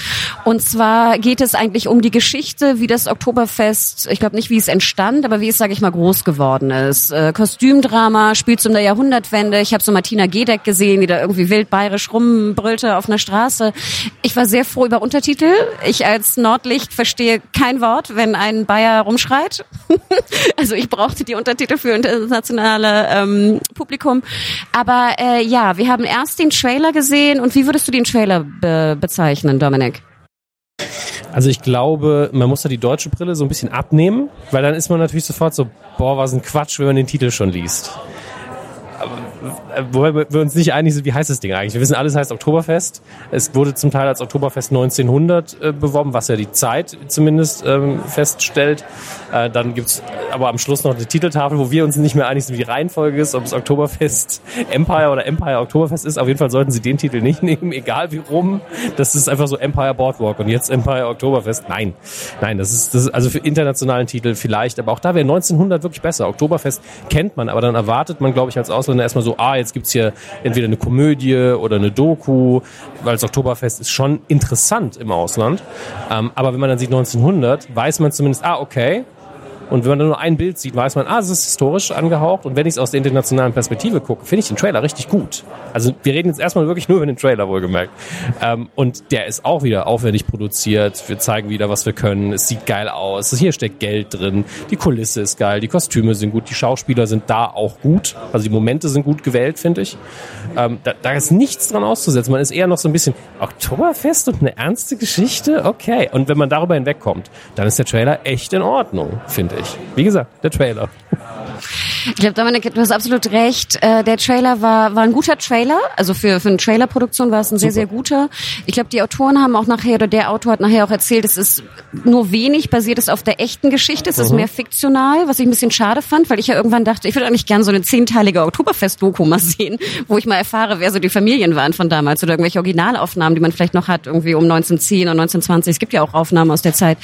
Und zwar geht es eigentlich um die Geschichte, wie das Oktoberfest, ich glaube nicht, wie es entstand, aber wie es, sage ich mal, groß geworden ist. Äh, Kostümdrama, spielt in der Jahrhundertwende. Ich habe so Martina Gedeck gesehen, die da irgendwie wild bayerisch rumbrüllte auf einer Straße. Ich war sehr froh über Untertitel. Ich als Nordlicht verstehe kein Wort, wenn ein Bayer rumschreit. also ich brauchte die Untertitel für internationale ähm, Publikum. Aber äh, ja, wir haben erst den Trailer gesehen. Und wie würdest du den Trailer be bezeichnen, Dominik? Also ich glaube, man muss da die deutsche Brille so ein bisschen abnehmen, weil dann ist man natürlich sofort so, boah, was ein Quatsch, wenn man den Titel schon liest. Wobei wir uns nicht einig sind, wie heißt das Ding eigentlich? Wir wissen, alles heißt Oktoberfest. Es wurde zum Teil als Oktoberfest 1900 äh, beworben, was ja die Zeit zumindest ähm, feststellt. Äh, dann gibt's aber am Schluss noch eine Titeltafel, wo wir uns nicht mehr einig sind, wie die Reihenfolge ist, ob es Oktoberfest Empire oder Empire Oktoberfest ist. Auf jeden Fall sollten sie den Titel nicht nehmen, egal wie rum. Das ist einfach so Empire Boardwalk und jetzt Empire Oktoberfest. Nein, nein, das ist, das ist also für internationalen Titel vielleicht, aber auch da wäre 1900 wirklich besser. Oktoberfest kennt man, aber dann erwartet man, glaube ich, als Ausländer erstmal so, ah, jetzt gibt's hier entweder eine Komödie oder eine Doku, weil das Oktoberfest ist schon interessant im Ausland. Ähm, aber wenn man dann sieht 1900, weiß man zumindest, ah, okay, und wenn man nur ein Bild sieht, weiß man, ah, es ist historisch angehaucht. Und wenn ich es aus der internationalen Perspektive gucke, finde ich den Trailer richtig gut. Also wir reden jetzt erstmal wirklich nur über den Trailer, wohlgemerkt. Ähm, und der ist auch wieder aufwendig produziert. Wir zeigen wieder, was wir können. Es sieht geil aus. Hier steckt Geld drin. Die Kulisse ist geil. Die Kostüme sind gut. Die Schauspieler sind da auch gut. Also die Momente sind gut gewählt, finde ich. Ähm, da, da ist nichts dran auszusetzen. Man ist eher noch so ein bisschen Oktoberfest und eine ernste Geschichte. Okay. Und wenn man darüber hinwegkommt, dann ist der Trailer echt in Ordnung, finde ich Wie gesagt, der Trailer. Ich glaube, Dominik, du hast absolut recht. Äh, der Trailer war, war ein guter Trailer. Also für, für eine Trailerproduktion war es ein Super. sehr, sehr guter. Ich glaube, die Autoren haben auch nachher, oder der Autor hat nachher auch erzählt, es ist nur wenig basiert ist auf der echten Geschichte. Es mhm. ist mehr fiktional, was ich ein bisschen schade fand, weil ich ja irgendwann dachte, ich würde eigentlich gerne so eine zehnteilige Oktoberfest-Doku mal sehen, wo ich mal erfahre, wer so die Familien waren von damals oder irgendwelche Originalaufnahmen, die man vielleicht noch hat, irgendwie um 1910 und 1920. Es gibt ja auch Aufnahmen aus der Zeit.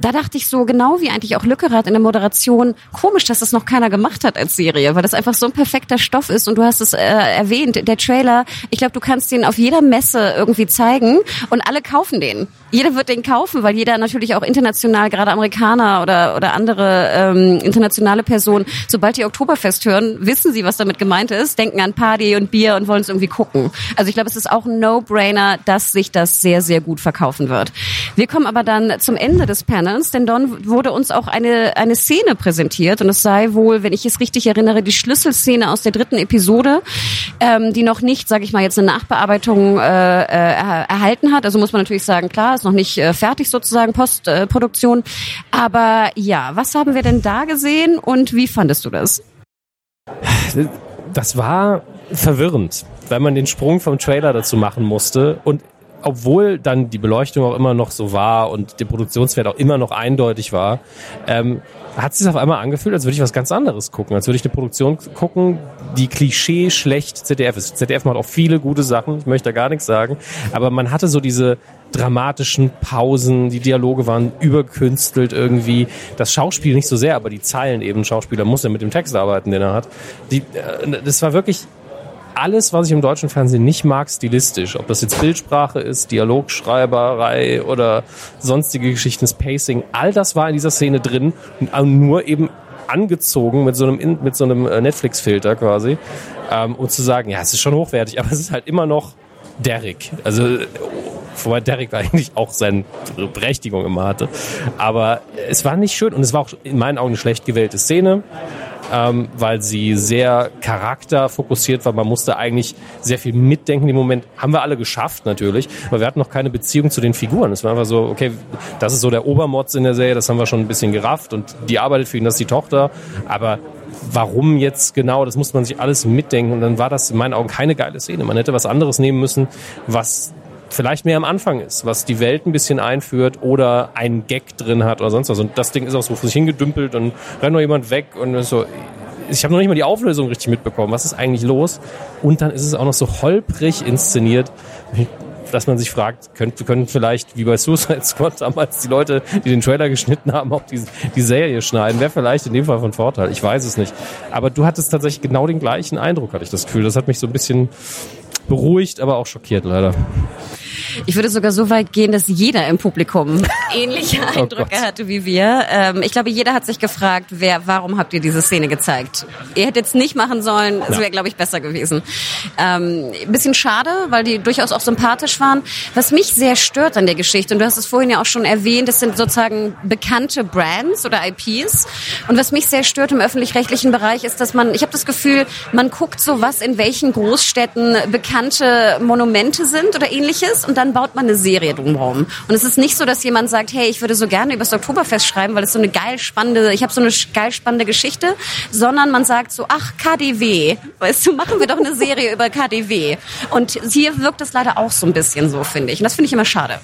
Da dachte ich so, genau wie eigentlich auch Lückerath in der Moderation, komisch, dass das noch keiner gemacht hat als Serie, weil das einfach so ein perfekter Stoff ist und du hast es äh, erwähnt, der Trailer, ich glaube, du kannst den auf jeder Messe irgendwie zeigen und alle kaufen den. Jeder wird den kaufen, weil jeder natürlich auch international, gerade Amerikaner oder, oder andere ähm, internationale Personen, sobald die Oktoberfest hören, wissen sie, was damit gemeint ist, denken an Party und Bier und wollen es irgendwie gucken. Also ich glaube, es ist auch ein No-Brainer, dass sich das sehr, sehr gut verkaufen wird. Wir kommen aber dann zum Ende des Panels, denn Don wurde uns auch eine, eine Szene präsentiert und es sei wohl, wenn ich es es richtig erinnere, die Schlüsselszene aus der dritten Episode, ähm, die noch nicht, sage ich mal, jetzt eine Nachbearbeitung äh, äh, erhalten hat. Also muss man natürlich sagen, klar, ist noch nicht äh, fertig sozusagen Postproduktion. Äh, Aber ja, was haben wir denn da gesehen und wie fandest du das? Das war verwirrend, weil man den Sprung vom Trailer dazu machen musste und obwohl dann die Beleuchtung auch immer noch so war und der Produktionswert auch immer noch eindeutig war, ähm, hat sich auf einmal angefühlt, als würde ich was ganz anderes gucken, als würde ich eine Produktion gucken, die Klischee schlecht ZDF ist. ZDF macht auch viele gute Sachen, ich möchte da gar nichts sagen, aber man hatte so diese dramatischen Pausen, die Dialoge waren überkünstelt irgendwie. Das Schauspiel nicht so sehr, aber die Zeilen eben. Schauspieler muss ja mit dem Text arbeiten, den er hat. Die, äh, das war wirklich alles, was ich im deutschen Fernsehen nicht mag, stilistisch. Ob das jetzt Bildsprache ist, Dialogschreiberei oder sonstige Geschichten, das Pacing, all das war in dieser Szene drin und nur eben angezogen mit so einem, so einem äh, Netflix-Filter quasi. Ähm, und zu sagen, ja, es ist schon hochwertig, aber es ist halt immer noch Derrick. Also, wobei Derrick eigentlich auch seine Berechtigung immer hatte. Aber es war nicht schön und es war auch in meinen Augen eine schlecht gewählte Szene ähm, weil sie sehr charakterfokussiert war. Man musste eigentlich sehr viel mitdenken im Moment. Haben wir alle geschafft natürlich, aber wir hatten noch keine Beziehung zu den Figuren. Es war einfach so, okay, das ist so der Obermotz in der Serie, das haben wir schon ein bisschen gerafft und die arbeitet für ihn, das ist die Tochter, aber warum jetzt genau, das musste man sich alles mitdenken und dann war das in meinen Augen keine geile Szene. Man hätte was anderes nehmen müssen, was vielleicht mehr am Anfang ist, was die Welt ein bisschen einführt oder einen Gag drin hat oder sonst was. Und das Ding ist auch so vor sich hingedümpelt und rennt noch jemand weg und so. Ich habe noch nicht mal die Auflösung richtig mitbekommen. Was ist eigentlich los? Und dann ist es auch noch so holprig inszeniert, dass man sich fragt, könnte, können vielleicht, wie bei Suicide Squad damals, die Leute, die den Trailer geschnitten haben, auch die, die Serie schneiden. Wäre vielleicht in dem Fall von Vorteil. Ich weiß es nicht. Aber du hattest tatsächlich genau den gleichen Eindruck, hatte ich das Gefühl. Das hat mich so ein bisschen beruhigt, aber auch schockiert leider. Ich würde sogar so weit gehen, dass jeder im Publikum ähnliche oh Eindrücke oh hatte wie wir. Ähm, ich glaube, jeder hat sich gefragt, wer, warum habt ihr diese Szene gezeigt? Ihr hättet es nicht machen sollen, es wäre, glaube ich, besser gewesen. Ähm, bisschen schade, weil die durchaus auch sympathisch waren. Was mich sehr stört an der Geschichte, und du hast es vorhin ja auch schon erwähnt, das sind sozusagen bekannte Brands oder IPs. Und was mich sehr stört im öffentlich-rechtlichen Bereich ist, dass man, ich habe das Gefühl, man guckt so, was in welchen Großstädten bekannte Monumente sind oder ähnliches und dann baut man eine Serie drumherum. Und es ist nicht so, dass jemand sagt, hey, ich würde so gerne über das Oktoberfest schreiben, weil es so eine geil spannende, ich habe so eine geil spannende Geschichte, sondern man sagt so, ach, KDW, weißt du, machen wir doch eine Serie über KDW. Und hier wirkt es leider auch so ein bisschen so, finde ich. Und das finde ich immer schade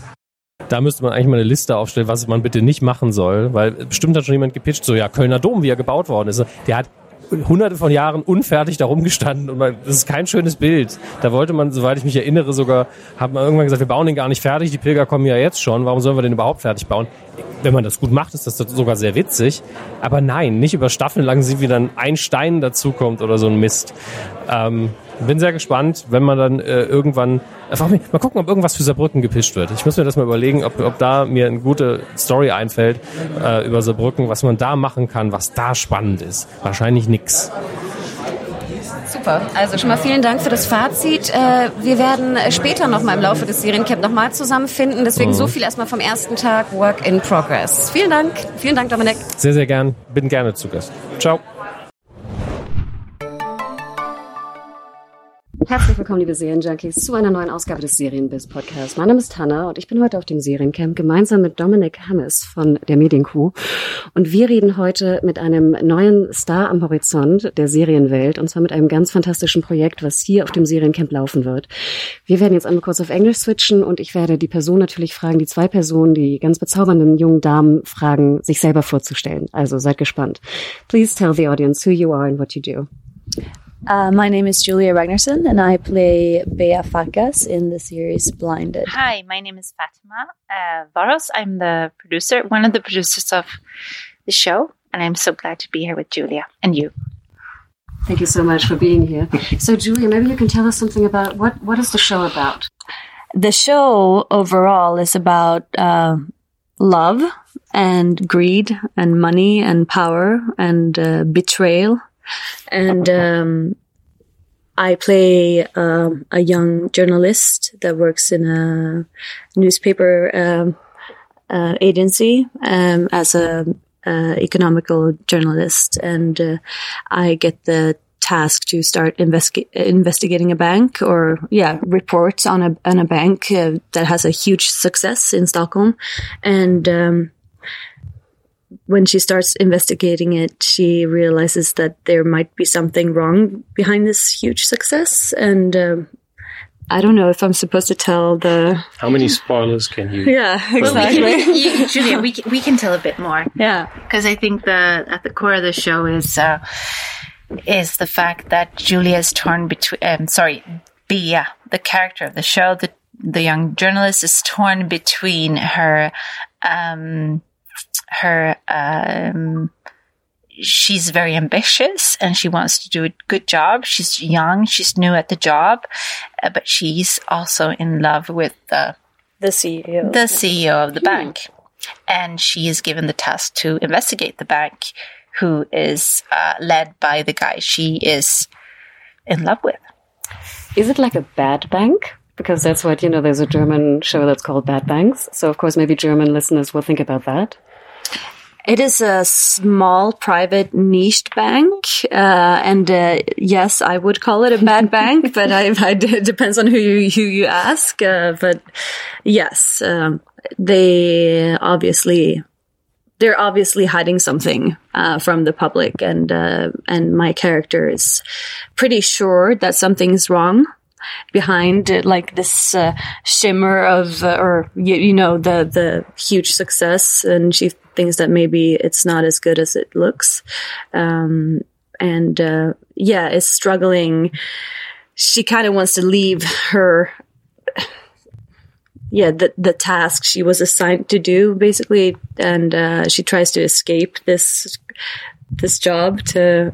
da müsste man eigentlich mal eine Liste aufstellen, was man bitte nicht machen soll, weil bestimmt hat schon jemand gepitcht, so ja, Kölner Dom, wie er gebaut worden ist. Der hat hunderte von Jahren unfertig da rumgestanden und man, das ist kein schönes Bild. Da wollte man, soweit ich mich erinnere, sogar, hat man irgendwann gesagt, wir bauen den gar nicht fertig, die Pilger kommen ja jetzt schon, warum sollen wir den überhaupt fertig bauen? Wenn man das gut macht, ist das sogar sehr witzig. Aber nein, nicht über Staffeln lang sieht, wie dann ein Stein dazukommt oder so ein Mist. Ähm, bin sehr gespannt, wenn man dann äh, irgendwann einfach mal, mal gucken, ob irgendwas für Saarbrücken gepischt wird. Ich muss mir das mal überlegen, ob, ob da mir eine gute Story einfällt äh, über Saarbrücken, was man da machen kann, was da spannend ist. Wahrscheinlich nix. Super. Also schon mal vielen Dank für das Fazit. Äh, wir werden später noch mal im Laufe des Seriencamp noch mal zusammenfinden. Deswegen mhm. so viel erstmal vom ersten Tag Work in Progress. Vielen Dank. Vielen Dank, Dominik. Sehr, sehr gern. Bin gerne zu Gast. Ciao. Herzlich willkommen, liebe Serienjunkies, zu einer neuen Ausgabe des Serienbiz Podcasts. Mein Name ist Hanna und ich bin heute auf dem Seriencamp gemeinsam mit Dominik Hammes von der Medienkuh. Und wir reden heute mit einem neuen Star am Horizont der Serienwelt und zwar mit einem ganz fantastischen Projekt, was hier auf dem Seriencamp laufen wird. Wir werden jetzt einmal kurz auf Englisch switchen und ich werde die Person natürlich fragen, die zwei Personen, die ganz bezaubernden jungen Damen fragen, sich selber vorzustellen. Also seid gespannt. Please tell the audience who you are and what you do. Uh, my name is Julia Ragnarsson, and I play Bea Farkas in the series Blinded. Hi, my name is Fatima uh, Varos. I'm the producer, one of the producers of the show, and I'm so glad to be here with Julia and you. Thank you so much for being here. So, Julia, maybe you can tell us something about what what is the show about? The show overall is about uh, love and greed and money and power and uh, betrayal and um, I play um, a young journalist that works in a newspaper um, uh, agency um, as a uh, economical journalist, and uh, I get the task to start investi- investigating a bank or yeah reports on a on a bank uh, that has a huge success in Stockholm. And um, when she starts investigating it she realizes that there might be something wrong behind this huge success and um, I don't know if I'm supposed to tell the How many spoilers can you? yeah exactly You- Julia, we can, we can tell a bit more. yeah because I think the at the core of the show is uh, is the fact that Julia is torn between. Um, sorry, Bia, the character of the show, the the young journalist is torn between her um, her. Um, She's very ambitious and she wants to do a good job. She's young, she's new at the job, uh, but she's also in love with the the CEO the CEO of the bank. And she is given the task to investigate the bank, who is uh, led by the guy she is in love with. Is it like a bad bank? Because that's what, you know, there's a German show that's called Bad Banks. So, of course, maybe German listeners will think about that. It is a small, private, niched bank, uh, and uh, yes, I would call it a bad bank, but I, I, it depends on who you who you ask. Uh, but yes, um, they obviously they're obviously hiding something uh, from the public, and uh, and my character is pretty sure that something's wrong behind uh, like this uh, shimmer of uh, or you, you know the the huge success and she thinks that maybe it's not as good as it looks. Um and uh yeah is struggling. She kind of wants to leave her yeah the the task she was assigned to do basically. And uh she tries to escape this this job to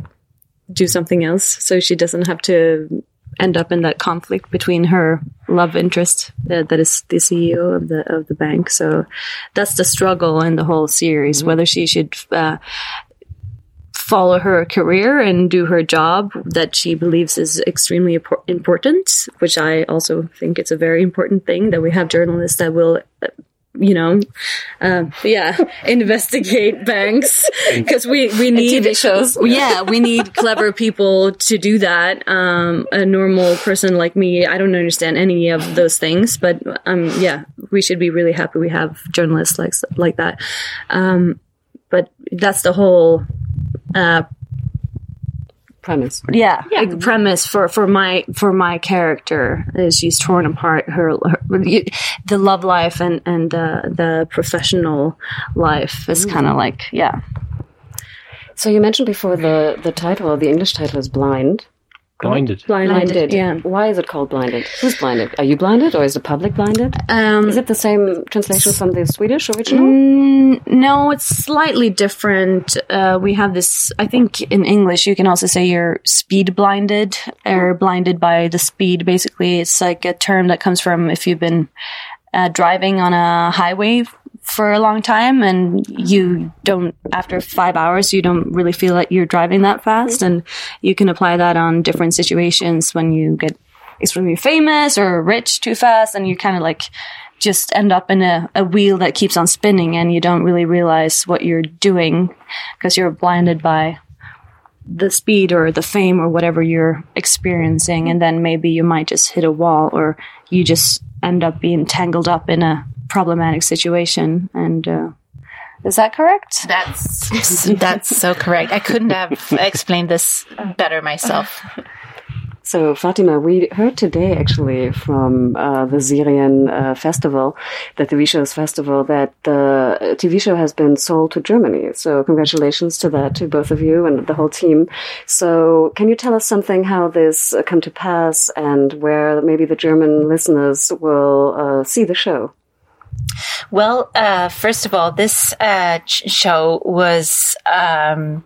do something else so she doesn't have to end up in that conflict between her love interest uh, that is the CEO of the of the bank. So that's the struggle in the whole series whether she should uh, follow her career and do her job that she believes is extremely impor- important, which I also think it's a very important thing that we have journalists that will. You know, uh, yeah, investigate banks because we we need TV shows. yeah, we need clever people to do that. Um, a normal person like me, I don't understand any of those things, but um, yeah, we should be really happy we have journalists like like that. Um, but that's the whole uh, Premise. yeah, like, premise for for my for my character is she's torn apart her, her the love life and and uh, the professional life. Is kind of like yeah. So you mentioned before the, the title, the English title is Blind. Blinded. blinded, yeah. Why is it called Blinded? Who's blinded? Are you blinded or is the public blinded? Um, Is it the same translation from the Swedish original? Mm, no, it's slightly different. Uh, we have this, I think in English, you can also say you're speed blinded or blinded by the speed. Basically, it's like a term that comes from if you've been uh, driving on a highway f- for a long time and you don't, after five hours, you don't really feel like you're driving that fast. And you can apply that on different situations when you get extremely famous or rich too fast and you kind of like just end up in a, a wheel that keeps on spinning and you don't really realize what you're doing because you're blinded by the speed or the fame or whatever you're experiencing and then maybe you might just hit a wall or you just end up being tangled up in a problematic situation and uh, is that correct That's that's so correct. I couldn't have explained this better myself. So, Fatima, we heard today actually from uh, the Syrian uh, festival, the TV shows festival, that the TV show has been sold to Germany. So, congratulations to that, to both of you and the whole team. So, can you tell us something how this uh, come to pass and where maybe the German listeners will uh, see the show? Well, uh, first of all, this uh, show was um,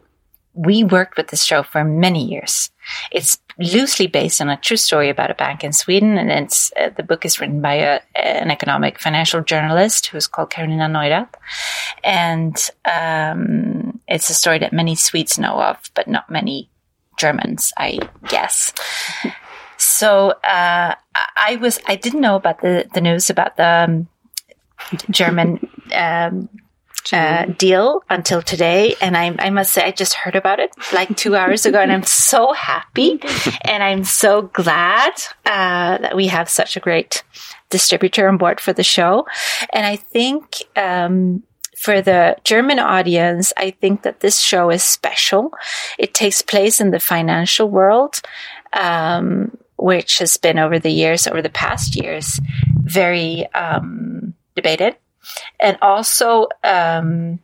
we worked with this show for many years. It's loosely based on a true story about a bank in Sweden, and it's uh, the book is written by a, an economic financial journalist who's called Carolina Neurath, and um, it's a story that many Swedes know of, but not many Germans, I guess. So uh, I was I didn't know about the the news about the um, German um, uh, deal until today. And I, I must say, I just heard about it like two hours ago and I'm so happy and I'm so glad, uh, that we have such a great distributor on board for the show. And I think, um, for the German audience, I think that this show is special. It takes place in the financial world, um, which has been over the years, over the past years, very um, debated, and also um,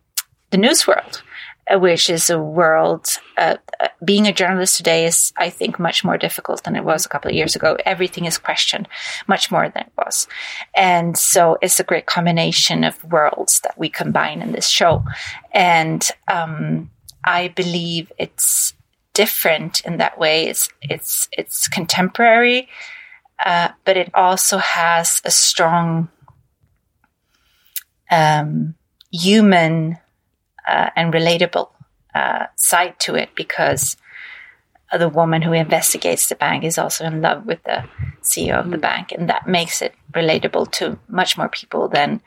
the news world, uh, which is a world. Uh, uh, being a journalist today is, I think, much more difficult than it was a couple of years ago. Everything is questioned much more than it was, and so it's a great combination of worlds that we combine in this show, and um, I believe it's different in that way. It's it's it's contemporary, uh, but it also has a strong um, human uh, and relatable uh, side to it because the woman who investigates the bank is also in love with the CEO of the bank, and that makes it relatable to much more people than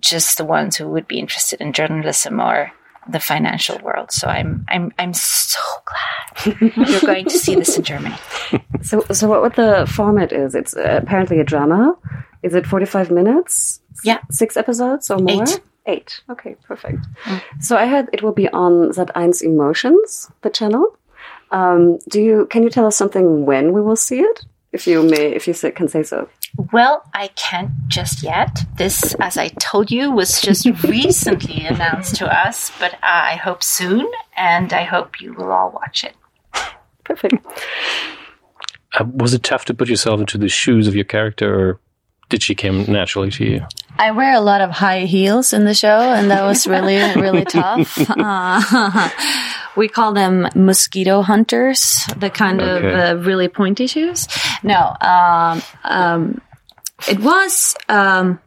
just the ones who would be interested in journalism or the financial world. So I'm I'm I'm so glad you're going to see this in Germany. So, so what, what the format is? It's uh, apparently a drama. Is it 45 minutes? Yeah. Six episodes or more? Eight. Eight. Okay, perfect. So I heard it will be on Sat1 Emotions, the channel. Um, do you, can you tell us something when we will see it? If you may, if you say, can say so. Well, I can't just yet. This, as I told you, was just recently announced to us, but I hope soon, and I hope you will all watch it. Perfect. Uh, was it tough to put yourself into the shoes of your character, or did she come naturally to you? I wear a lot of high heels in the show, and that was really, really tough. Uh, we call them mosquito hunters, the kind Okay. of uh, really pointy shoes. No, um, um, it was, um,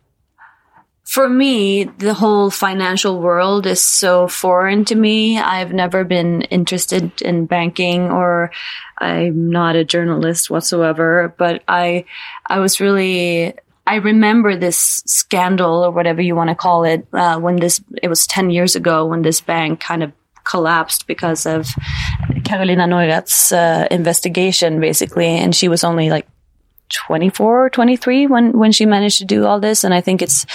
for me, the whole financial world is so foreign to me. I've never been interested in banking or I'm not a journalist whatsoever, but I, I was really, I remember this scandal or whatever you want to call it, uh, when this, it was 10 years ago when this bank kind of collapsed because of Carolina Neurath's uh, investigation, basically. And she was only like 24 or 23 when, when she managed to do all this. And I think it's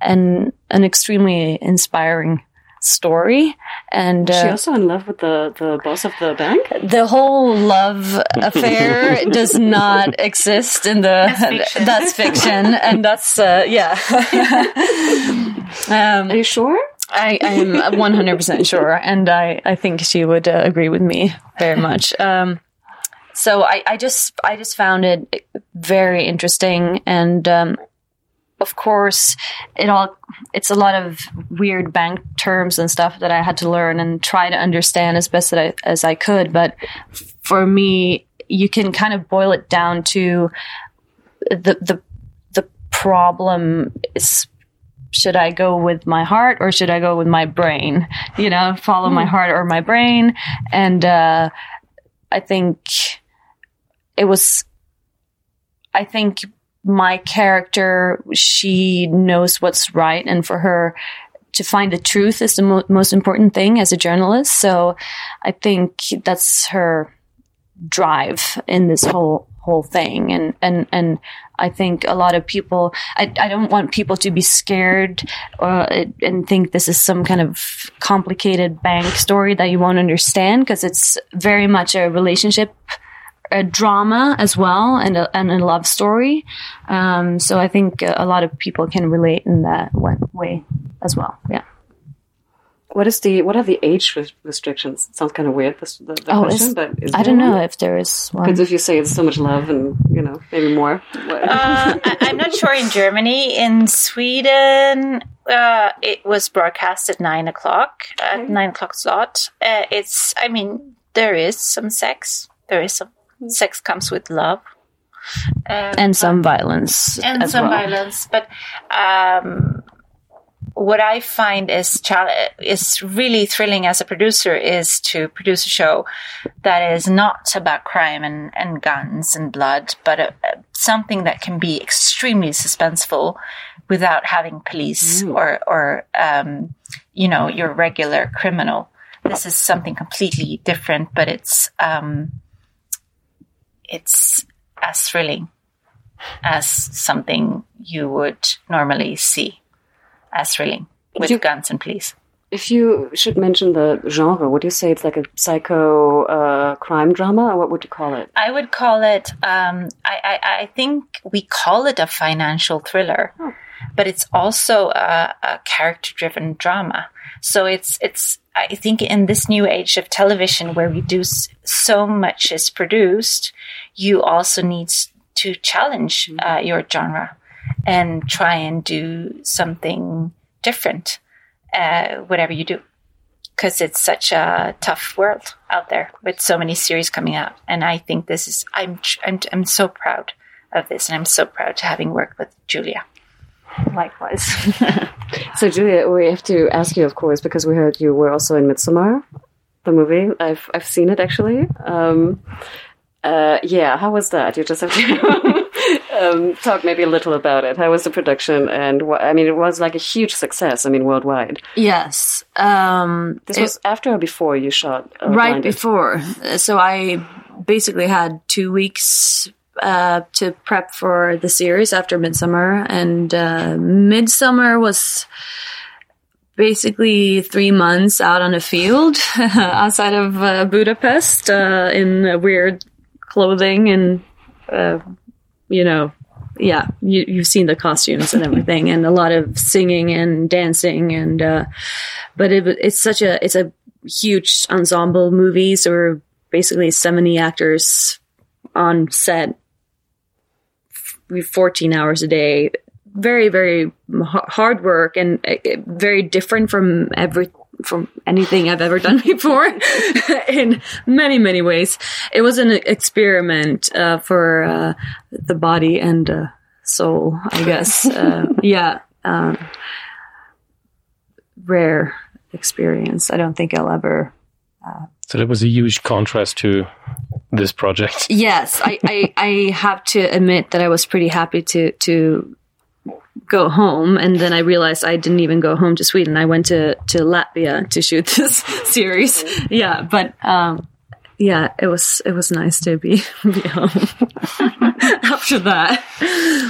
an, an extremely inspiring story. And Is she uh, also in love with the, the boss of the bank? the whole love affair does not exist in the That's fiction. that's fiction and that's uh, yeah um, Are you sure? I am 100% sure and I, I think she would uh, agree with me very much um, so I, I just I just found it very interesting and um, of course it all it's a lot of weird bank terms and stuff that I had to learn and try to understand as best that I, as I could but for me you can kind of boil it down to the the the problem is should I go with my heart or should I go with my brain? You know, follow my heart or my brain. And uh, I think it was, I think my character, she knows what's right. And for her to find the truth is the mo- most important thing as a journalist. So I think that's her drive in this whole whole thing and and and I think a lot of people I, I don't want people to be scared uh, and think this is some kind of complicated bank story that you won't understand because it's very much a relationship a drama as well and a, and a love story um, so I think a lot of people can relate in that one way as well yeah What is the what are the age restrictions? It sounds kind of weird. This the, the Oh, question, is- but is I don't know one? if there is one Because if you say it's so much love and you know maybe more. Uh, I, I'm not sure in Germany. In Sweden, uh, it was broadcast at nine o'clock, at nine o'clock slot. Uh, it's, I mean, there is some sex. There is some sex comes with love. Uh, and some violence and some well. violence. But um, what I find is is really thrilling as a producer is to produce a show that is not about crime and, and guns and blood, but a, a- something that can be extremely suspenseful without having police or or um, you know your regular criminal. This is something completely different, but it's um, it's as thrilling as something you would normally see as thrilling with you- guns and police. If you should mention the genre, would you say it's like a psycho uh, crime drama, or what would you call it? I would call it. Um, I, I, I think we call it a financial thriller, but it's also a, a character-driven drama. So it's it's. I think in this new age of television, where we do s- so much is produced, you also need to challenge uh, your genre and try and do something different, uh, whatever you do because it's such a tough world out there with so many series coming out. And I think this is, I'm, I'm, I'm so proud of this, and I'm so proud to having worked with Julia. Likewise. So, Julia, we have to ask you, of course, because we heard you were also in Midsommar, the movie. I've I've seen it actually. Um, uh, yeah, how was that? You just have to um, talk maybe a little about it. How was the production? And what, I mean, it was like a huge success. I mean, worldwide. yes. Um, This it- was after or before you shot uh, right Blinded? before. So I basically had two weeks uh, to prep for the series after Midsummer, and uh, Midsummer was basically three months out on a field outside of uh, Budapest uh, in a weird clothing and uh, you know. Yeah, you, you've seen the costumes and everything, and a lot of singing and dancing, and uh, but it, it's such a it's a huge ensemble movie. So we're basically 70 actors on set, f- 14 hours a day. Very, very hard work and uh, very different from every from anything I've ever done before in many, many ways. It was an experiment uh, for uh, the body and uh, soul, I guess. Uh, yeah. Um, rare experience. I don't think I'll ever So that was a huge contrast to this project. Yes, I, I, I have to admit that I was pretty happy to to go home, and then I realized I didn't even go home to Sweden. I went to to Latvia to shoot this series. Yeah, but um, yeah, it was it was nice to be be home after that.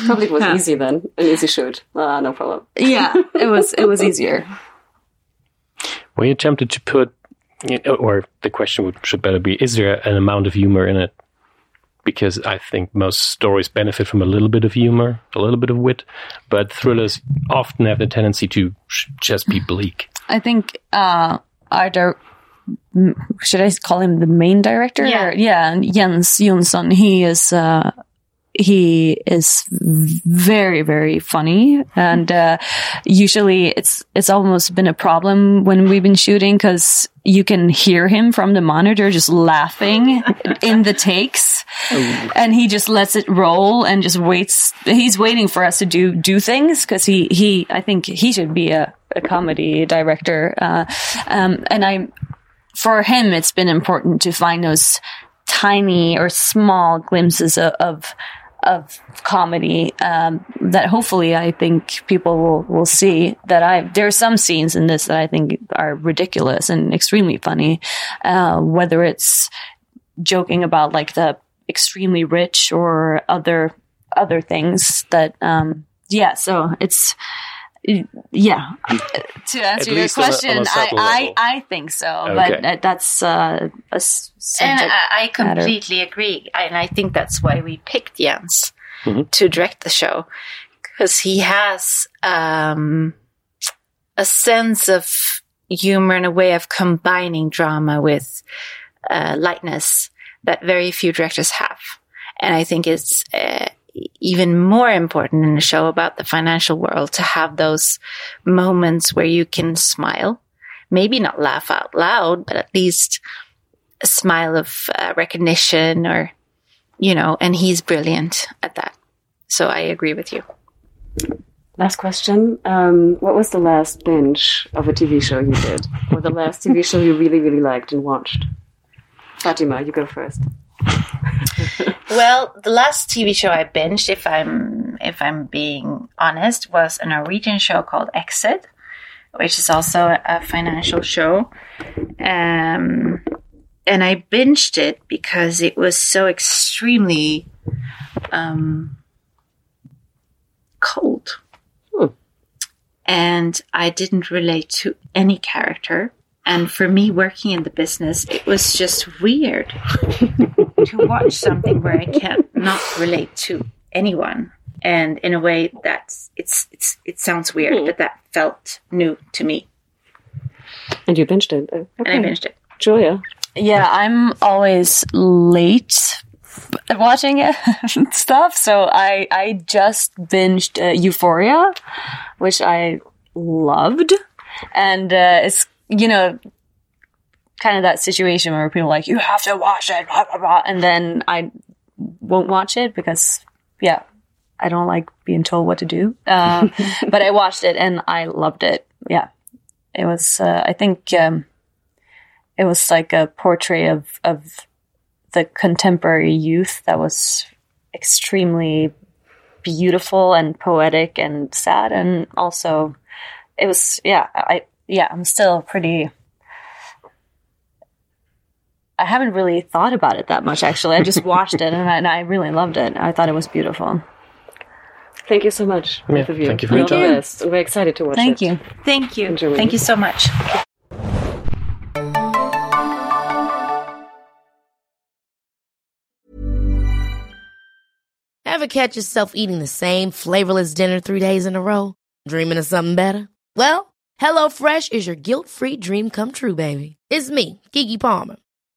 Probably it was Yeah. easy then, an easy shoot. Uh, no problem. Yeah, it was it was easier. Were you tempted to put, or the question would, should better be, is there an amount of humor in it? Because I think most stories benefit from a little bit of humor, a little bit of wit, but thrillers often have the tendency to sh- just be bleak. I think uh, our dir- m- should I call him the main director? Yeah. Or- yeah, Jens Jonsson. He is uh, he is very very funny, and uh, usually it's it's almost been a problem when we've been shooting because you can hear him from the monitor just laughing in the takes, and he just lets it roll and just waits. He's waiting for us to do do things because he he I think he should be a a comedy director. Uh, um, and I, for him, it's been important to find those tiny or small glimpses of, of, of comedy, um, that hopefully I think people will, will see that I, there are some scenes in this that I think are ridiculous and extremely funny. Uh, whether it's joking about like the extremely rich or other, other things that, um, yeah, so it's, yeah. To answer your least on a- on a question, I, I. I think so, Okay. but that's uh, a s- And subject. I, I matter. completely agree, and I think that's why we picked Jens Mhm. to direct the show because he has um, a sense of humor and a way of combining drama with uh, lightness that very few directors have, and I think it's. Uh, even more important in a show about the financial world to have those moments where you can smile, maybe not laugh out loud, but at least a smile of uh, recognition or, you know, and he's brilliant at that. So I agree with you. Last question. Um, what was the last binge of a TV show you did? Or the last TV show you really, really liked and watched? Fatima, you go first. Well, the last TV show I binged, if I'm if I'm being honest, was a Norwegian show called Exit, which is also a financial show. Um, and I binged it because it was so extremely um, cold. And I didn't relate to any character. And for me, working in the business, it was just weird to watch something where I can't not relate to anyone. And in a way that's it's it's it sounds weird, but that felt new to me. And you binged it. Uh, And I binged it. Julia. Yeah, I'm always late watching it and stuff. So I I just binged uh, Euphoria, which I loved, and uh, it's you know kind of that situation where people are like you have to watch it, blah, blah, blah, and then I won't watch it because yeah. I don't like being told what to do, uh, but I watched it and I loved it. Yeah, it was. Uh, I think um, it was like a portrait of of the contemporary youth that was extremely beautiful and poetic and sad and also it was yeah i yeah i'm still pretty i haven't really thought about it that much actually i just watched it and I, and I really loved it i thought it was beautiful Thank you so much, both of you. thank you for your All time. best. We're excited to watch it. thank you Thank you. Enjoy. Thank you so much. Ever catch yourself eating the same flavorless dinner three days in a row? Dreaming of something better? Well, HelloFresh is your guilt-free dream come true, baby. It's me, Kiki Palmer.